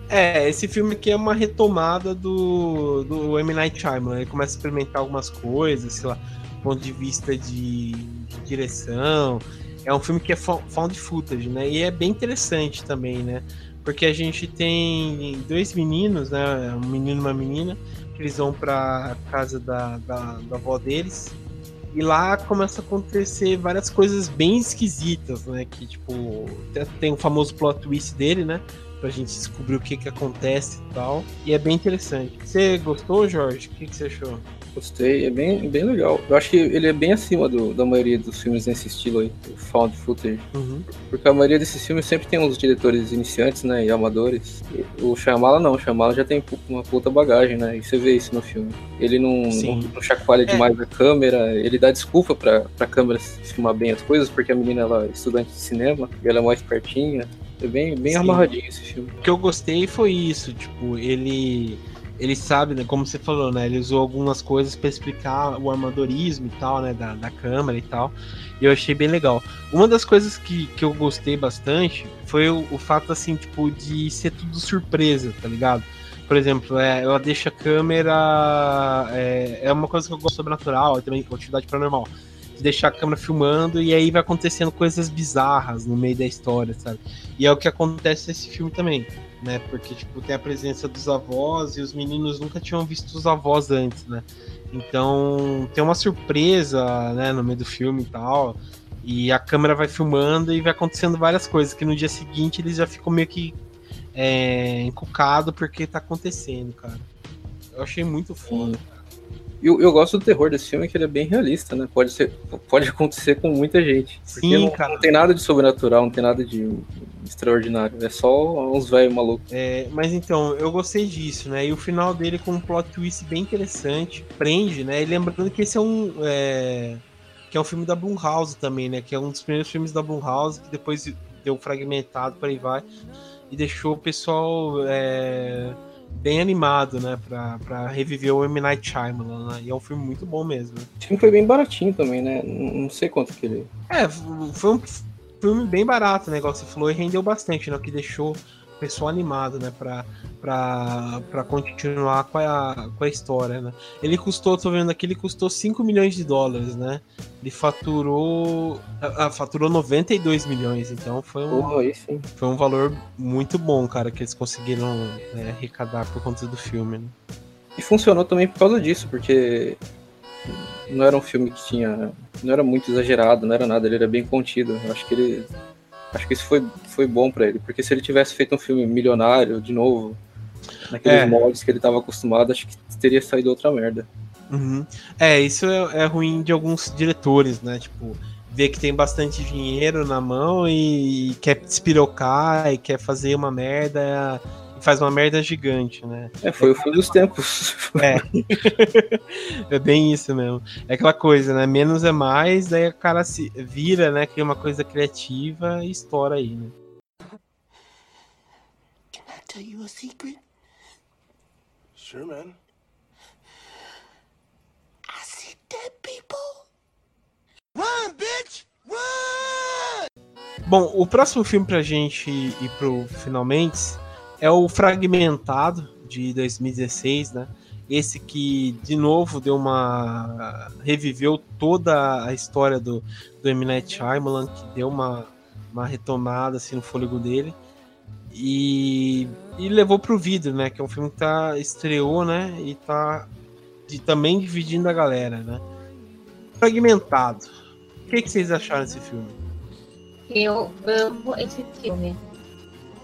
É, esse filme aqui é uma retomada do, do M. Night Shyamalan. Ele começa a experimentar algumas coisas, sei lá, ponto de vista de, de direção. É um filme que é found footage, né? E é bem interessante também, né? Porque a gente tem dois meninos, né? Um menino e uma menina, que eles vão pra casa da, da, da avó deles. E lá começa a acontecer várias coisas bem esquisitas, né? Que, tipo, tem o famoso plot twist dele, né? Pra gente descobrir o que que acontece e tal. E é bem interessante. Você gostou, Jorge? O que, que você achou? Gostei, é bem, bem legal. Eu acho que ele é bem acima do, da maioria dos filmes nesse estilo aí, o found footage. Uhum. Porque a maioria desses filmes sempre tem uns diretores iniciantes, né, e amadores. O Shyamala não, o Shyamala já tem uma puta bagagem, né, e você vê isso no filme. Ele não, não, não, chacoalha é. demais a câmera, ele dá desculpa pra, pra câmera filmar bem as coisas, porque a menina ela é estudante de cinema, e ela é mais pertinha. É bem, bem amarradinho esse filme. O que eu gostei foi isso, tipo, ele ele sabe, né, como você falou, né, ele usou algumas coisas para explicar o armadorismo e tal, né, da, da câmera e tal, e eu achei bem legal. Uma das coisas que, que eu gostei bastante foi o, o fato, assim, tipo, de ser tudo surpresa, tá ligado? Por exemplo, é, ela deixa a câmera. É, é uma coisa que eu gosto sobrenatural, também atividade paranormal. De deixar a câmera filmando e aí vai acontecendo coisas bizarras no meio da história, sabe? E é o que acontece nesse filme também né? Porque, tipo, tem a presença dos avós e os meninos nunca tinham visto os avós antes, né? Então, tem uma surpresa, né, no meio do filme e tal. E a câmera vai filmando e vai acontecendo várias coisas que no dia seguinte eles já ficam meio que é, encucado porque tá acontecendo, cara. Eu achei muito foda. Eu, eu gosto do terror desse filme, que ele é bem realista, né? Pode, ser, pode acontecer com muita gente. Sim, não, cara. Não tem nada de sobrenatural, não tem nada de extraordinário. É só uns velhos malucos. É, mas então, eu gostei disso, né? E o final dele com um plot twist bem interessante. Prende, né? E lembrando que esse é um. É, que é um filme da Blumhouse também, né? Que é um dos primeiros filmes da Blumhouse, que depois deu fragmentado, por aí vai. E deixou o pessoal. É, bem animado, né, pra, pra reviver o M. Night Shyamalan, né? E é um filme muito bom mesmo. O filme foi bem baratinho também, né? Não sei quanto que ele... É, foi um filme bem barato, né, igual você falou, e rendeu bastante, né, o que deixou pessoal animado, né, pra, pra, pra continuar com a, com a história, né. Ele custou, tô vendo aqui, ele custou 5 milhões de dólares, né, ele faturou, ah, faturou 92 milhões, então foi um, oh, foi um valor muito bom, cara, que eles conseguiram é, arrecadar por conta do filme, né. E funcionou também por causa disso, porque não era um filme que tinha. Não era muito exagerado, não era nada, ele era bem contido. Eu acho que ele. Acho que isso foi, foi bom para ele, porque se ele tivesse feito um filme milionário, de novo, naqueles é. moldes que ele estava acostumado, acho que teria saído outra merda. Uhum. É, isso é, é, ruim de alguns diretores, né? Tipo, ver que tem bastante dinheiro na mão e, e quer despirocar e quer fazer uma merda faz uma merda gigante, né? É, foi o fim dos tempos. É. é bem isso mesmo. É aquela coisa, né? Menos é mais, daí o cara se vira, né? Cria uma coisa criativa e estoura aí, né? Can I tell you a secret? Sure, man. I see dead people. Run, bitch! Run! Bom, o próximo filme pra gente ir pro finalmente é o Fragmentado de 2016, né? Esse que de novo deu uma reviveu toda a história do do M Night Shyamalan, que deu uma uma retomada assim no fôlego dele. E, e levou pro vídeo, né? Que é um filme que tá estreou, né? E tá de, também dividindo a galera, né? Fragmentado. O que, que vocês acharam desse filme? Eu amo esse filme.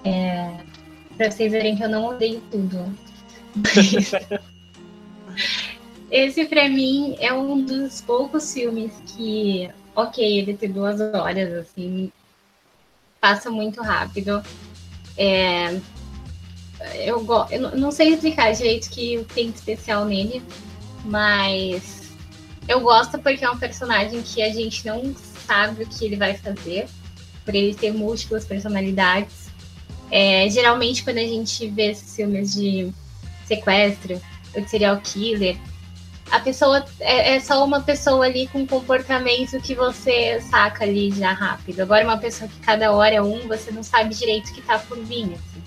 É, Pra vocês verem que eu não odeio tudo. Esse, pra mim, é um dos poucos filmes que, ok, ele tem duas horas, assim, passa muito rápido. É, eu, eu não sei explicar direito que tem de especial nele, mas eu gosto porque é um personagem que a gente não sabe o que ele vai fazer, por ele ter múltiplas personalidades. É, geralmente, quando a gente vê esses filmes de sequestro ou de serial killer, a pessoa é, é, só uma pessoa ali com comportamento que você saca ali já rápido. Agora, uma pessoa que cada hora é um, você não sabe direito o que tá por vir. Assim.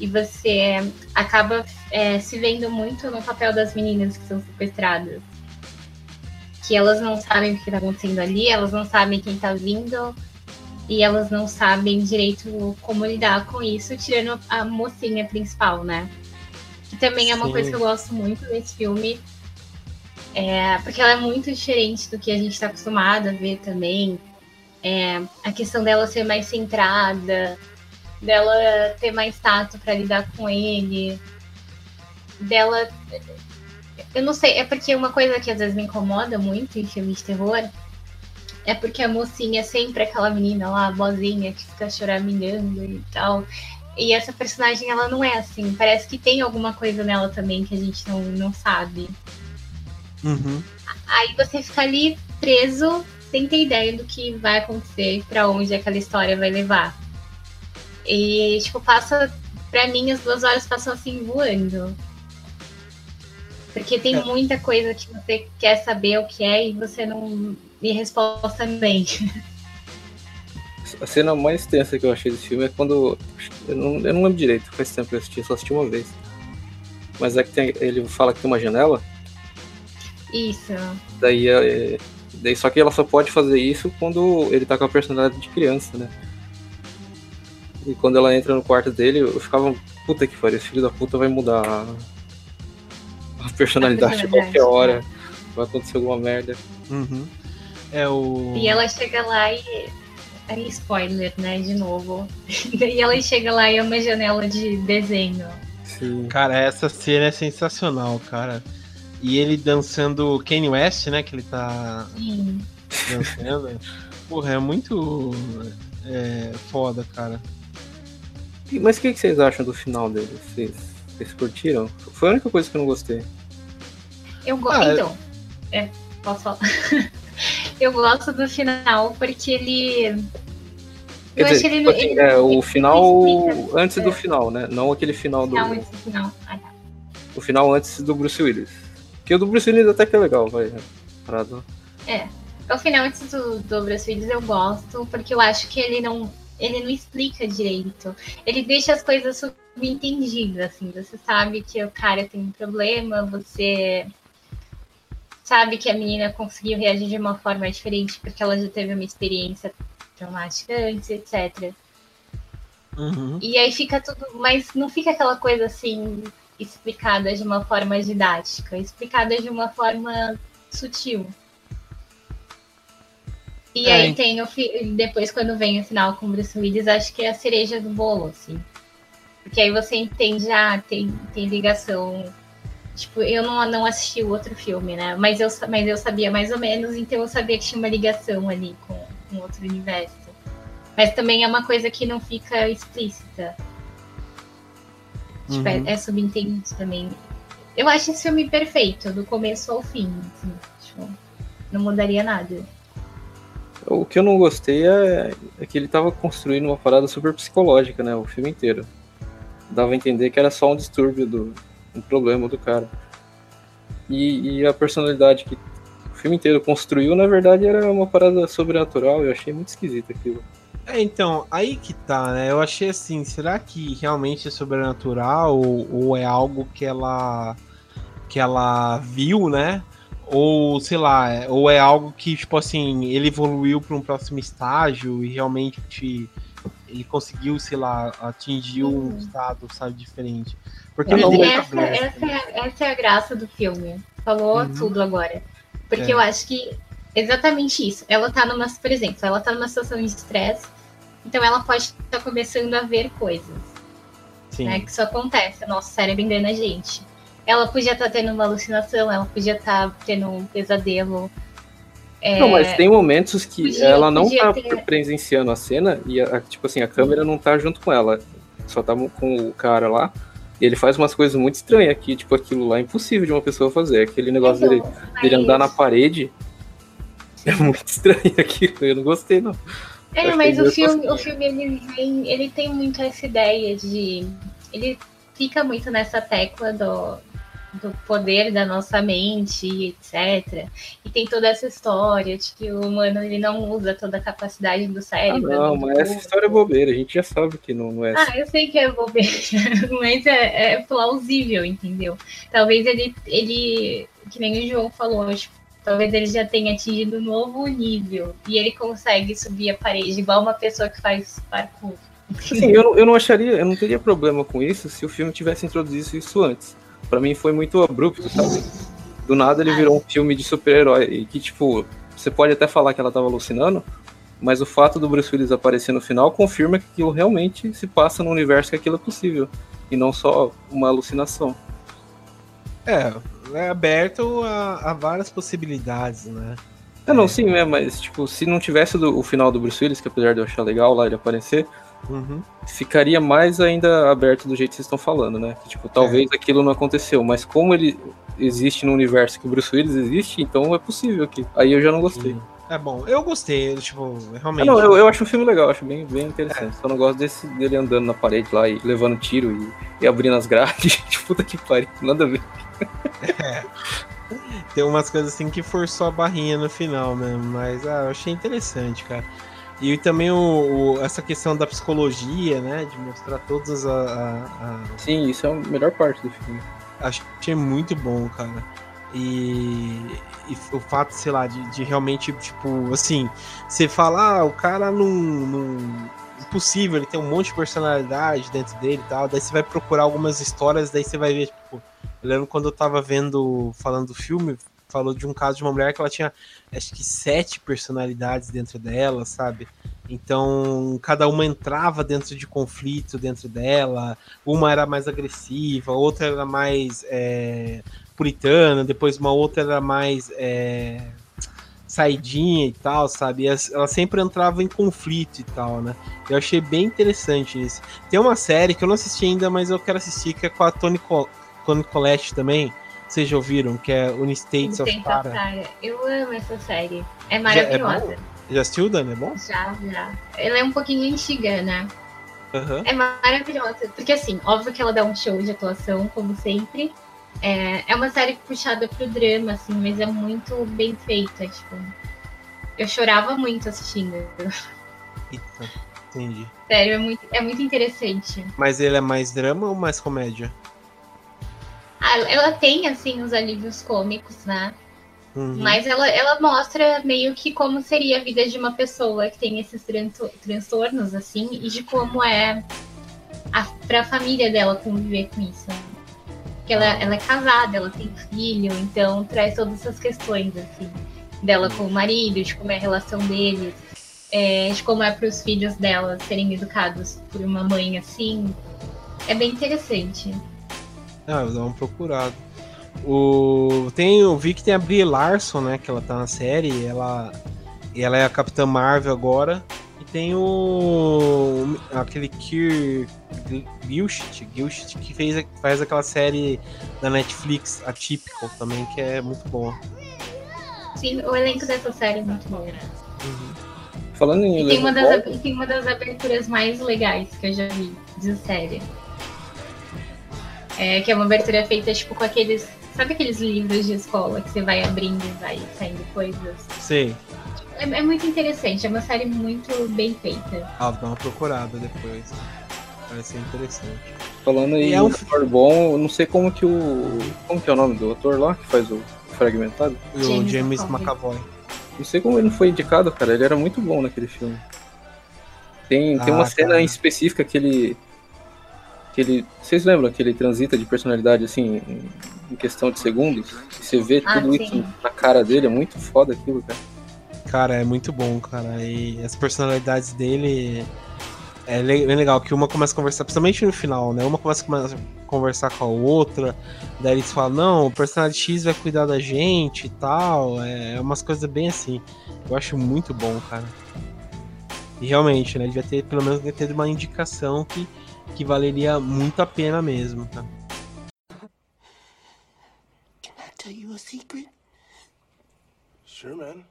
E você acaba é, se vendo muito no papel das meninas que são sequestradas. Que elas não sabem o que está acontecendo ali, elas não sabem quem está vindo, e elas não sabem direito como lidar com isso, tirando a mocinha principal, né? Que também é uma Sim. coisa que eu gosto muito desse filme. É, porque ela é muito diferente do que a gente está acostumado a ver também. É, a questão dela ser mais centrada, dela ter mais tato para lidar com ele, dela Eu não sei, é porque uma coisa que às vezes me incomoda muito em filmes de terror é porque a mocinha é sempre aquela menina lá, bozinha, que fica choramingando e tal. E essa personagem, ela não é assim. Parece que tem alguma coisa nela também que a gente não, não sabe. Uhum. Aí você fica ali preso, sem ter ideia do que vai acontecer, para onde aquela história vai levar. E, tipo, passa. Pra mim, as duas horas passam assim voando. Porque tem é. muita coisa que você quer saber o que é e você não. E resposta nem. A cena mais tensa que eu achei desse filme é quando. Eu não, eu não lembro direito, faz tempo que eu assisti, só assisti uma vez. Mas é que tem, ele fala que tem uma janela. Isso. Daí, é, daí só que ela só pode fazer isso quando ele tá com a personalidade de criança, né? E quando ela entra no quarto dele, eu ficava, puta que pariu, esse filho da puta vai mudar a personalidade a qualquer hora. Vai acontecer alguma merda. Uhum. É o... E ela chega lá e. Aí, spoiler, né? De novo. e ela chega lá e é uma janela de desenho. Sim. Cara, essa cena é sensacional, cara. E ele dançando Kanye West, né? Que ele tá Sim. dançando. Porra, é muito é, foda, cara. Mas o que, que vocês acham do final dele? Vocês, vocês curtiram? Foi a única coisa que eu não gostei. Eu gosto. Ah, então, é, posso falar? eu gosto do final porque ele. Quer eu dizer, ele, tipo assim, ele, é, o final explica, antes é. do final, né? Não aquele final, final do. Antes do final. Ah, tá. O final antes do Bruce Willis. Que o do Bruce Willis até que é legal, vai. Né? Parado. É. O final antes do, do Bruce Willis eu gosto, porque eu acho que ele não ele não explica direito. Ele deixa as coisas subentendidas, assim. Você sabe que o cara tem um problema, você sabe que a menina conseguiu reagir de uma forma diferente porque ela já teve uma experiência traumática antes, etc. Uhum. E aí fica tudo, mas não fica aquela coisa assim explicada de uma forma didática, explicada de uma forma sutil. E é. aí tem o depois quando vem o final com o Bruce Willis, acho que é a cereja do bolo, assim. Porque aí você entende, ah, tem, tem ligação. Tipo, eu não, não assisti o outro filme, né? Mas eu, mas eu sabia mais ou menos, então eu sabia que tinha uma ligação ali com, com outro universo. Mas também é uma coisa que não fica explícita. Tipo, é, uhum. é, é subentendido também. Eu acho esse filme perfeito, do começo ao fim. Assim, tipo, não mudaria nada. O que eu não gostei é, é, que ele tava construindo uma parada super psicológica, né? O filme inteiro. Dava a entender que era só um distúrbio do um problema do cara. E, e a personalidade que o filme inteiro construiu, na verdade, era uma parada sobrenatural. Eu achei muito esquisito aquilo. É, então, aí que tá, né? Eu achei assim, será que realmente é sobrenatural ou, ou é algo que ela que ela viu, né? Ou, sei lá, ou é algo que, tipo assim, ele evoluiu para um próximo estágio e realmente ele conseguiu, sei lá, atingir um uhum. estado, sabe, diferente. Porque ele essa, essa, é, essa é a graça do filme. Falou uhum. tudo agora. Porque é. eu acho que exatamente isso. Ela tá numa, por exemplo, ela tá numa situação de estresse, então ela pode estar tá começando a ver coisas. Sim. Né, que isso acontece, o nosso cérebro engana a gente. Ela podia estar tá tendo uma alucinação, ela podia estar tá tendo um pesadelo. É... Não, mas tem momentos que podia, ela não tá ter... presenciando a cena e, a, tipo assim, a câmera não tá junto com ela. Só tá com o cara lá. E ele faz umas coisas muito estranhas aqui, tipo, aquilo lá é impossível de uma pessoa fazer. Aquele negócio então, dele, mas... dele andar na parede. É muito estranho aquilo, eu não gostei, não. É, mas o filme, o filme ele, vem, ele tem muito essa ideia de. Ele fica muito nessa tecla do, do poder da nossa mente, etc. E tem toda essa história de que o humano ele não usa toda a capacidade do cérebro. Ah, não, mas essa história é bobeira, a gente já sabe que não, não é Ah, eu sei que é bobeira, mas é, é, plausível, entendeu? Talvez ele, ele, que nem o João falou, tipo, talvez ele já tenha atingido um novo nível e ele consegue subir a parede, igual uma pessoa que faz parkour. Sim, eu, eu não acharia, eu não teria problema com isso se o filme tivesse introduzido isso antes para mim foi muito abrupto, sabe? Do nada ele virou um filme de super-herói. E que, tipo, você pode até falar que ela tava alucinando, mas o fato do Bruce Willis aparecer no final confirma que aquilo realmente se passa no universo que aquilo é possível. E não só uma alucinação. É, é aberto a, a várias possibilidades, né? É, não, sim, é, mas tipo, se não tivesse do, o final do Bruce Willis, que apesar de eu achar legal lá ele aparecer, uhum. ficaria mais ainda aberto do jeito que vocês estão falando, né? Que, tipo, talvez é. aquilo não aconteceu, mas como ele existe no universo que o Bruce Willis existe, então é possível que. Aí eu já não gostei. Sim. É bom, eu gostei, tipo, realmente. não, eu, eu acho um filme legal, acho bem, bem interessante. É. Só não gosto desse, dele andando na parede lá e levando tiro e, e abrindo as grades. tipo, puta que pariu, nada a ver. É. Tem umas coisas assim que forçou a barrinha no final mesmo, mas ah, eu achei interessante, cara. E também o, o, essa questão da psicologia, né? De mostrar todas a, a, a... Sim, isso é a melhor parte do filme. Achei muito bom, cara. E, e, o fato, sei lá, de, de, realmente, tipo, assim, você falar, ah, o cara não, não. Impossível, ele tem um monte de personalidade dentro dele e tal. Daí você vai procurar algumas histórias, daí você vai ver, tipo, eu lembro quando eu tava vendo, falando do filme, falou de um caso de uma mulher que ela tinha, acho que sete personalidades dentro dela, sabe? Então, cada uma entrava dentro de conflito dentro dela. Uma era mais agressiva, outra era mais é, puritana, depois uma outra era mais é, saidinha e tal, sabe? ela sempre entrava em conflito e tal, né? Eu achei bem interessante isso. Tem uma série que eu não assisti ainda, mas eu quero assistir, que é com a Toni, Toni Collette também. Vocês já ouviram? Que é Unistates of Tara. Eu amo essa série. É maravilhosa. Já, é já assistiu, Dani? É bom? Já, já. Ela é um pouquinho antiga, né? Uhum. É maravilhosa. Porque, assim, óbvio que ela dá um show de atuação, como sempre. É, é uma série puxada pro drama, assim, mas é muito bem feita. Tipo, eu chorava muito assistindo. Eita, entendi. Sério, é muito, é muito interessante. Mas ele é mais drama ou mais comédia? Ah, ela tem, assim, os alívios cômicos, né? Uhum. Mas ela, ela mostra meio que como seria a vida de uma pessoa que tem esses transtornos, assim, e de como é a, pra família dela conviver com isso. Porque ela, ela é casada, ela tem filho, então traz todas essas questões, assim, dela com o marido, de como é a relação deles, é, de como é para os filhos dela serem educados por uma mãe assim. É bem interessante. Ah, eu vou dar uma procurada. O, tem, eu vi que tem a Brie Larson, né? Que ela tá na série. Ela, ela é a Capitã Marvel agora. E tem o. aquele Kier Gilchrist, Gilchrist que fez, faz aquela série da Netflix, Atypical, também, que é muito boa. Sim, o elenco dessa série é muito bom. Uhum. Falando em. E tem, uma das, tem uma das aberturas mais legais que eu já vi de série. É, que é uma abertura feita tipo com aqueles Sabe aqueles livros de escola que você vai abrindo e vai saindo coisas? Sim. É, é muito interessante, é uma série muito bem feita. Ah, dá uma procurada depois. Parece interessante. Falando aí é um ator bom, não sei como que o. Como que é o nome do ator lá que faz o fragmentado? O James, James McAvoy. Não sei como ele não foi indicado, cara. Ele era muito bom naquele filme. Tem, tem ah, uma cena cara. específica que ele que ele. Vocês lembram que ele transita de personalidade assim em questão de segundos? Você vê ah, tudo sim. isso na cara dele, é muito foda aquilo, cara. Cara, é muito bom, cara. E as personalidades dele é bem legal, que uma começa a conversar, principalmente no final, né? Uma começa a conversar com a outra, daí eles falam, não, o personagem X vai cuidar da gente e tal. É, é umas coisas bem assim. Eu acho muito bom, cara. E realmente, né? Devia ter, pelo menos, ter uma indicação que que valeria muito a pena mesmo, tá? Can I tell you a secret? Sure, man.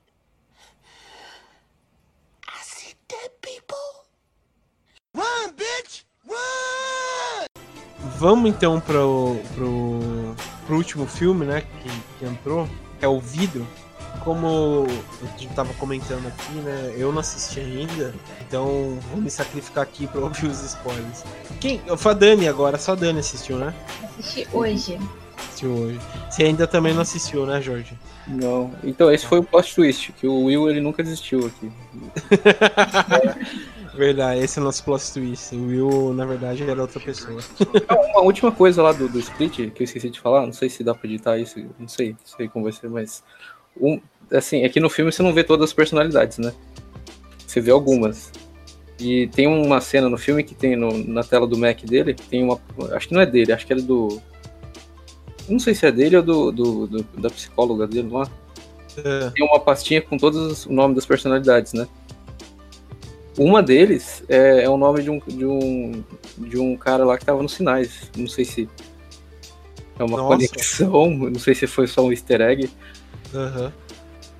I see dead people. Run, bitch! Run! Vamos então pro, pro, pro último filme, né, que, que entrou, que é o Vidro como a gente tava comentando aqui, né? Eu não assisti ainda, então vou me sacrificar aqui pra ouvir os spoilers. Quem? Foi a Dani agora, só a Dani assistiu, né? Assisti hoje. Assistiu hoje. Você ainda também não assistiu, né, Jorge? Não. Então, esse foi o plot twist, que o Will ele nunca existiu aqui. Verdade, esse é o nosso plot twist. O Will, na verdade, era outra pessoa. Uma última coisa lá do, do Split, que eu esqueci de falar, não sei se dá pra editar isso, não sei, não sei como vai ser, mas um, assim, aqui no filme você não vê todas as personalidades, né? Você vê algumas. E tem uma cena no filme que tem no, na tela do Mac dele, tem uma. Acho que não é dele, acho que é do. Não sei se é dele ou do, do, do da psicóloga dele lá. É. Tem uma pastinha com todos os nomes das personalidades, né? Uma deles é, é o nome de um, de, um, de um cara lá que tava nos sinais. Não sei se é uma Nossa. conexão, não sei se foi só um easter egg. Uhum.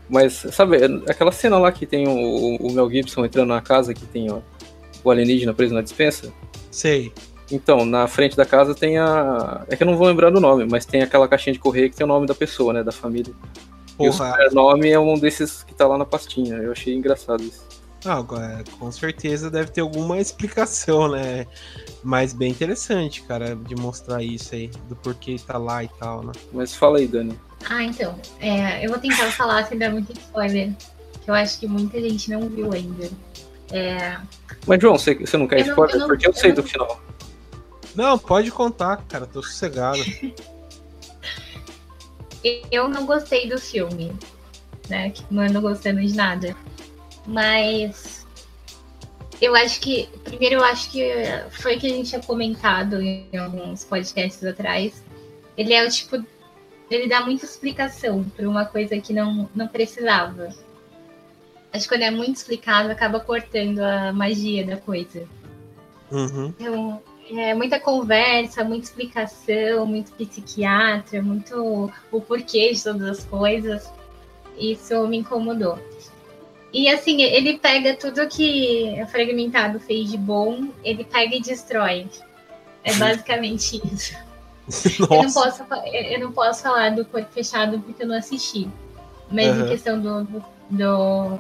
Mas, sabe, aquela cena lá que tem o, o Mel Gibson entrando na casa, que tem ó, o alienígena preso na dispensa? Sei. Então, na frente da casa tem a. É que eu não vou lembrar do nome, mas tem aquela caixinha de correio que tem o nome da pessoa, né? Da família. Porra. E o nome é um desses que tá lá na pastinha. Eu achei engraçado isso. Ah, com certeza deve ter alguma explicação, né? Mas bem interessante, cara, de mostrar isso aí, do porquê tá lá e tal, né? Mas fala aí, Dani. Ah, então. É, eu vou tentar falar sem dar muito spoiler, que eu acho que muita gente não viu ainda. É... Mas, João, você, você não quer eu spoiler? Não, eu porque eu, eu sei não... do final. Não, pode contar, cara, tô sossegado. eu não gostei do filme, né? Não ando gostando de nada. Mas eu acho que. Primeiro, eu acho que foi o que a gente tinha comentado em alguns podcasts atrás. Ele é o tipo. Ele dá muita explicação para uma coisa que não, não precisava. Acho que quando é muito explicado, acaba cortando a magia da coisa. Uhum. Então, é muita conversa, muita explicação, muito psiquiatra, muito o porquê de todas as coisas. Isso me incomodou. E assim, ele pega tudo que o Fragmentado fez de bom, ele pega e destrói. É basicamente isso. eu, não posso, eu não posso falar do Corpo Fechado porque eu não assisti. Mas uhum. em questão do, do, do,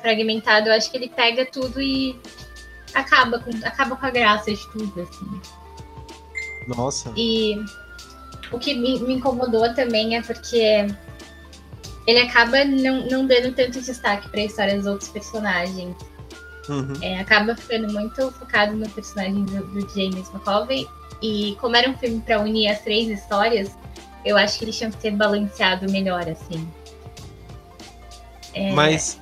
Fragmentado, eu acho que ele pega tudo e acaba com, acaba com a graça de tudo, assim. Nossa. E o que me, me incomodou também é porque ele acaba não, não dando tanto destaque para a história dos outros personagens. Uhum. É, acaba ficando muito focado no personagem do, do James McAvoy. E como era um filme para unir as três histórias, eu acho que eles tinham que ter balanceado melhor, assim. É... Mas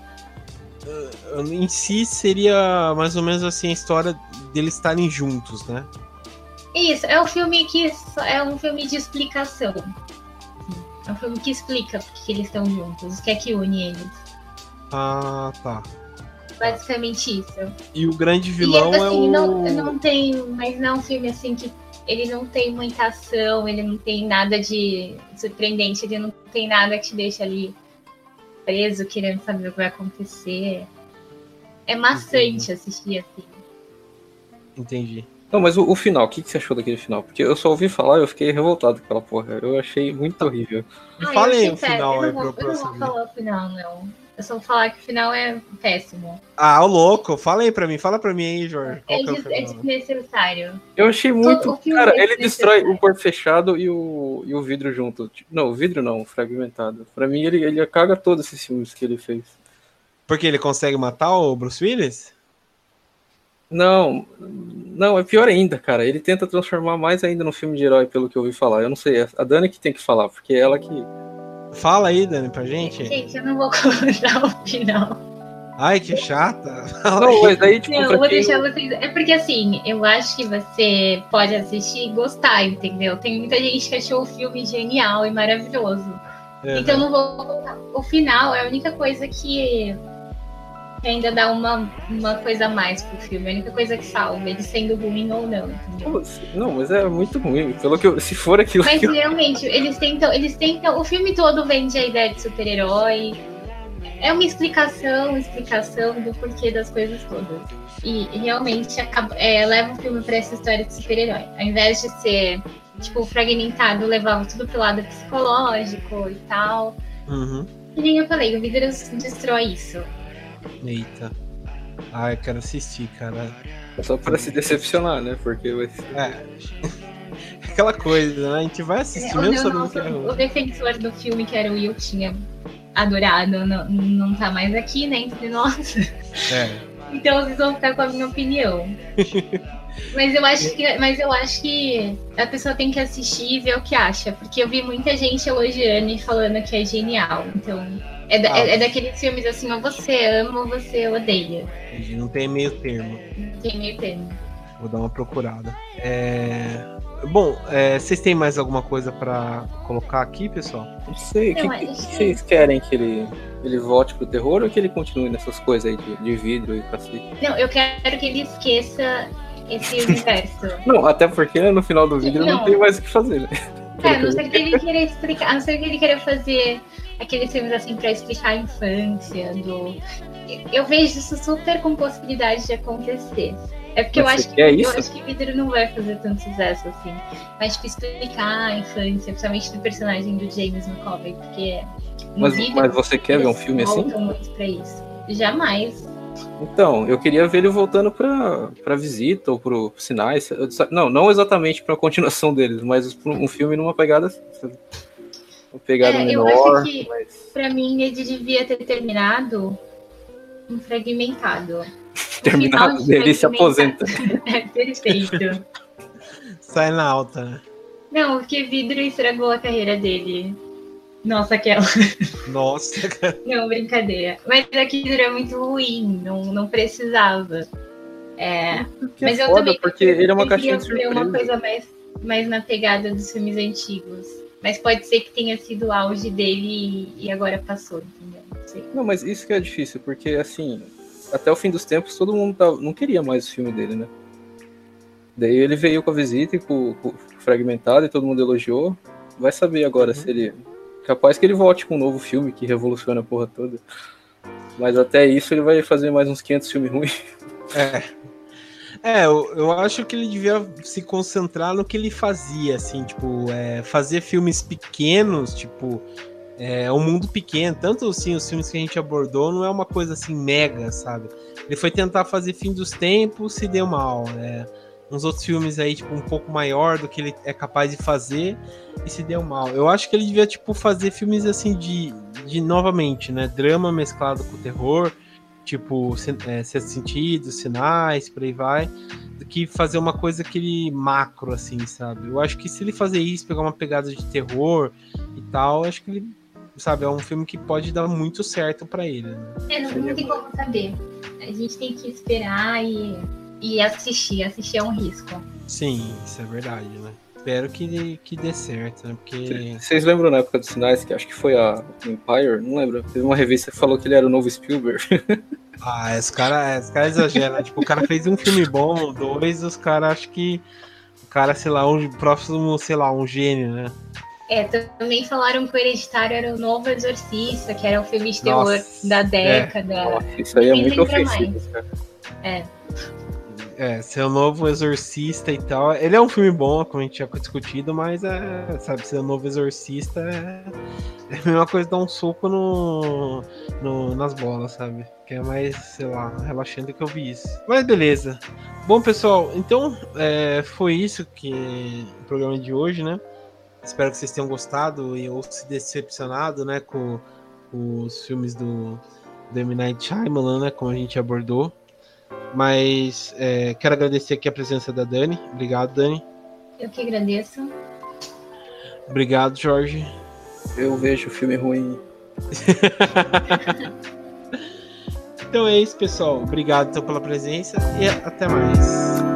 uh, em si seria mais ou menos assim a história deles estarem juntos, né? Isso, é um filme que é um filme de explicação. É um filme que explica porque eles estão juntos, o que é que une eles. Ah, tá. Basicamente isso. E o grande vilão e, assim, é o. Não, não tem. Mas não é um filme assim que. Ele não tem muita ação, ele não tem nada de surpreendente, ele não tem nada que te deixa ali preso, querendo saber o que vai acontecer. É maçante Entendi. assistir assim. Entendi. Não, mas o, o final, o que, que, você achou daquele final? Porque eu só ouvi falar e eu fiquei revoltado com aquela porra. Eu achei muito horrível. Ah, Falei o final aí pro próximo. Eu não vou falar o final, não. Eu só vou falar que o final é péssimo. Ah, o louco. Fala aí pra mim. Fala pra mim aí, Jorge. É, é, é desnecessário. Eu achei muito... Cara, é ele destrói o corpo fechado e o, e o vidro junto. Não, o vidro não, fragmentado. Pra mim, ele, ele caga todos esses filmes que ele fez. Porque ele consegue matar o Bruce Willis? Não, não, é pior ainda, cara. Ele tenta transformar mais ainda no filme de herói, pelo que eu ouvi falar. Eu não sei, é a Dani que tem que falar, porque é ela que. Fala aí, Dani, pra gente. Gente, eu não vou contar o final. Ai, que chata. Não, mas aí, tipo, não, eu vou quem... deixar vocês. É porque assim, eu acho que você pode assistir e gostar, entendeu? Tem muita gente que achou o filme genial e maravilhoso. Uhum. Então eu não vou contar. O final é a única coisa que ainda dá uma, uma coisa a mais pro filme. A única coisa que salva, ele sendo ruim ou não, entendeu? Não, mas é muito ruim. Pelo que eu, se for aquilo. Mas realmente, eu... eles tentam. Eles tentam. O filme todo vende a ideia de super-herói. É uma explicação, explicação do porquê das coisas todas. E realmente acaba, é, leva o filme para essa história de super-herói. Ao invés de ser, tipo, fragmentado, levava tudo pro lado psicológico e tal. Uhum. E nem eu falei, o Vidros destrói isso. Eita. Ah, eu quero assistir, cara. É só pra se decepcionar, né? Porque vai ser. É. Aquela coisa, né? A gente vai assistir é, mesmo sabendo que é O defensor do filme, que era o Will, tinha adorado, não, não tá mais aqui, né? Entre nós. É. Então vocês vão ficar com a minha opinião. Mas eu acho que, mas eu acho que a pessoa tem que assistir e ver o que acha, porque eu vi muita gente elogiando e falando que é genial. Então, é, da, ah, é, é, daqueles filmes assim, ou você ama ou você odeia. Não tem meio termo. Não tem meio termo. Vou dar uma procurada. É... Bom, é, vocês têm mais alguma coisa para colocar aqui, pessoal? Não sei, o que, que, que, vocês querem que ele, ele volte pro terror ou que ele continue nessas coisas aí de, de vidro e cacete? Não, eu quero que ele esqueça esse universo. não, até porque no final do vídeo não, não tem mais o que fazer, né? É, a não ser que ele queira explicar, a não ser que ele queira fazer aqueles filmes assim pra explicar a infância do. Eu vejo isso super com possibilidade de acontecer. É porque eu acho, que, eu acho que Vidro não vai fazer tanto sucesso assim. Mas, tipo, explicar a infância, principalmente do personagem do James McAvoy, porque. Mas, Vidro, mas você quer ver um filme assim? muito pra isso. Jamais. Então, eu queria ver ele voltando pra, pra visita ou pro sinais. Não, não exatamente pra continuação deles, mas um filme numa pegada. Pegada é, menor. Eu acho que, mas... pra mim, ele devia ter terminado um fragmentado. Terminado dele se aposenta. é perfeito. Sai na alta, né? Não, porque vidro estragou a carreira dele. Nossa, aquela. Nossa, cara. Não, brincadeira. Mas aquilo é muito ruim, não, não precisava. É, que mas é eu foda, também porque ele é uma caixinha de surpresa. uma coisa mais, mais na pegada dos filmes antigos. Mas pode ser que tenha sido o auge dele e, agora passou, entendeu? Não, não, mas isso que é difícil, porque assim, até o fim dos tempos, todo mundo tava, não queria mais o filme dele, né? Daí ele veio com a visita e com, com fragmentado e todo mundo elogiou. Vai saber agora uhum. se ele. Capaz que ele volte com um novo filme que revoluciona a porra toda. Mas até isso ele vai fazer mais uns 500 filmes ruins. É. É, eu, eu acho que ele devia se concentrar no que ele fazia, assim, tipo, é, fazer filmes pequenos, tipo, é um mundo pequeno. Tanto assim, os filmes que a gente abordou não é uma coisa assim mega, sabe? Ele foi tentar fazer Fim dos Tempos, se deu mal. Né? Uns outros filmes aí, tipo, um pouco maior do que ele é capaz de fazer e se deu mal. Eu acho que ele devia, tipo, fazer filmes assim de, de novamente, né? Drama mesclado com terror, tipo, é, Sexto Sentido, Sinais, por aí vai, do que fazer uma coisa aquele macro, assim, sabe? Eu acho que se ele fazer isso, pegar uma pegada de terror e tal, acho que ele sabe, é um filme que pode dar muito certo para ele. Né? É, não, não tem como saber. A gente tem que esperar e, e assistir. Assistir é um risco. Sim, isso é verdade, né? Espero que, que dê certo, né? Porque. Vocês lembram na época dos sinais, que acho que foi a Empire? Não lembro. Teve uma revista que falou que ele era o novo Spielberg. ah, esse cara, esse cara exagera. tipo, o cara fez um filme bom, dois, os caras acham que. O cara, sei lá, um próximo, sei lá, um gênio, né? É, também falaram que o Hereditário era o novo Exorcista, que era o filme de terror Nossa, da é. década. É. Nossa, isso aí é muito ofensivo, cara. É. É, ser o novo Exorcista e tal. Ele é um filme bom, como a gente já discutido, mas é, sabe, o novo Exorcista é, é a mesma coisa dar um soco no, no, nas bolas, sabe? Que é mais, sei lá, relaxante que eu vi isso. Mas beleza. Bom, pessoal, então é, foi isso que o programa de hoje, né? Espero que vocês tenham gostado e ou se decepcionado, né, com, com os filmes do, do M. Night Shyamalan, né, como a gente abordou. Mas é, quero agradecer aqui a presença da Dani. Obrigado, Dani. Eu que agradeço. Obrigado, Jorge. Eu vejo filme ruim. então é isso, pessoal. Obrigado então, pela presença e até mais.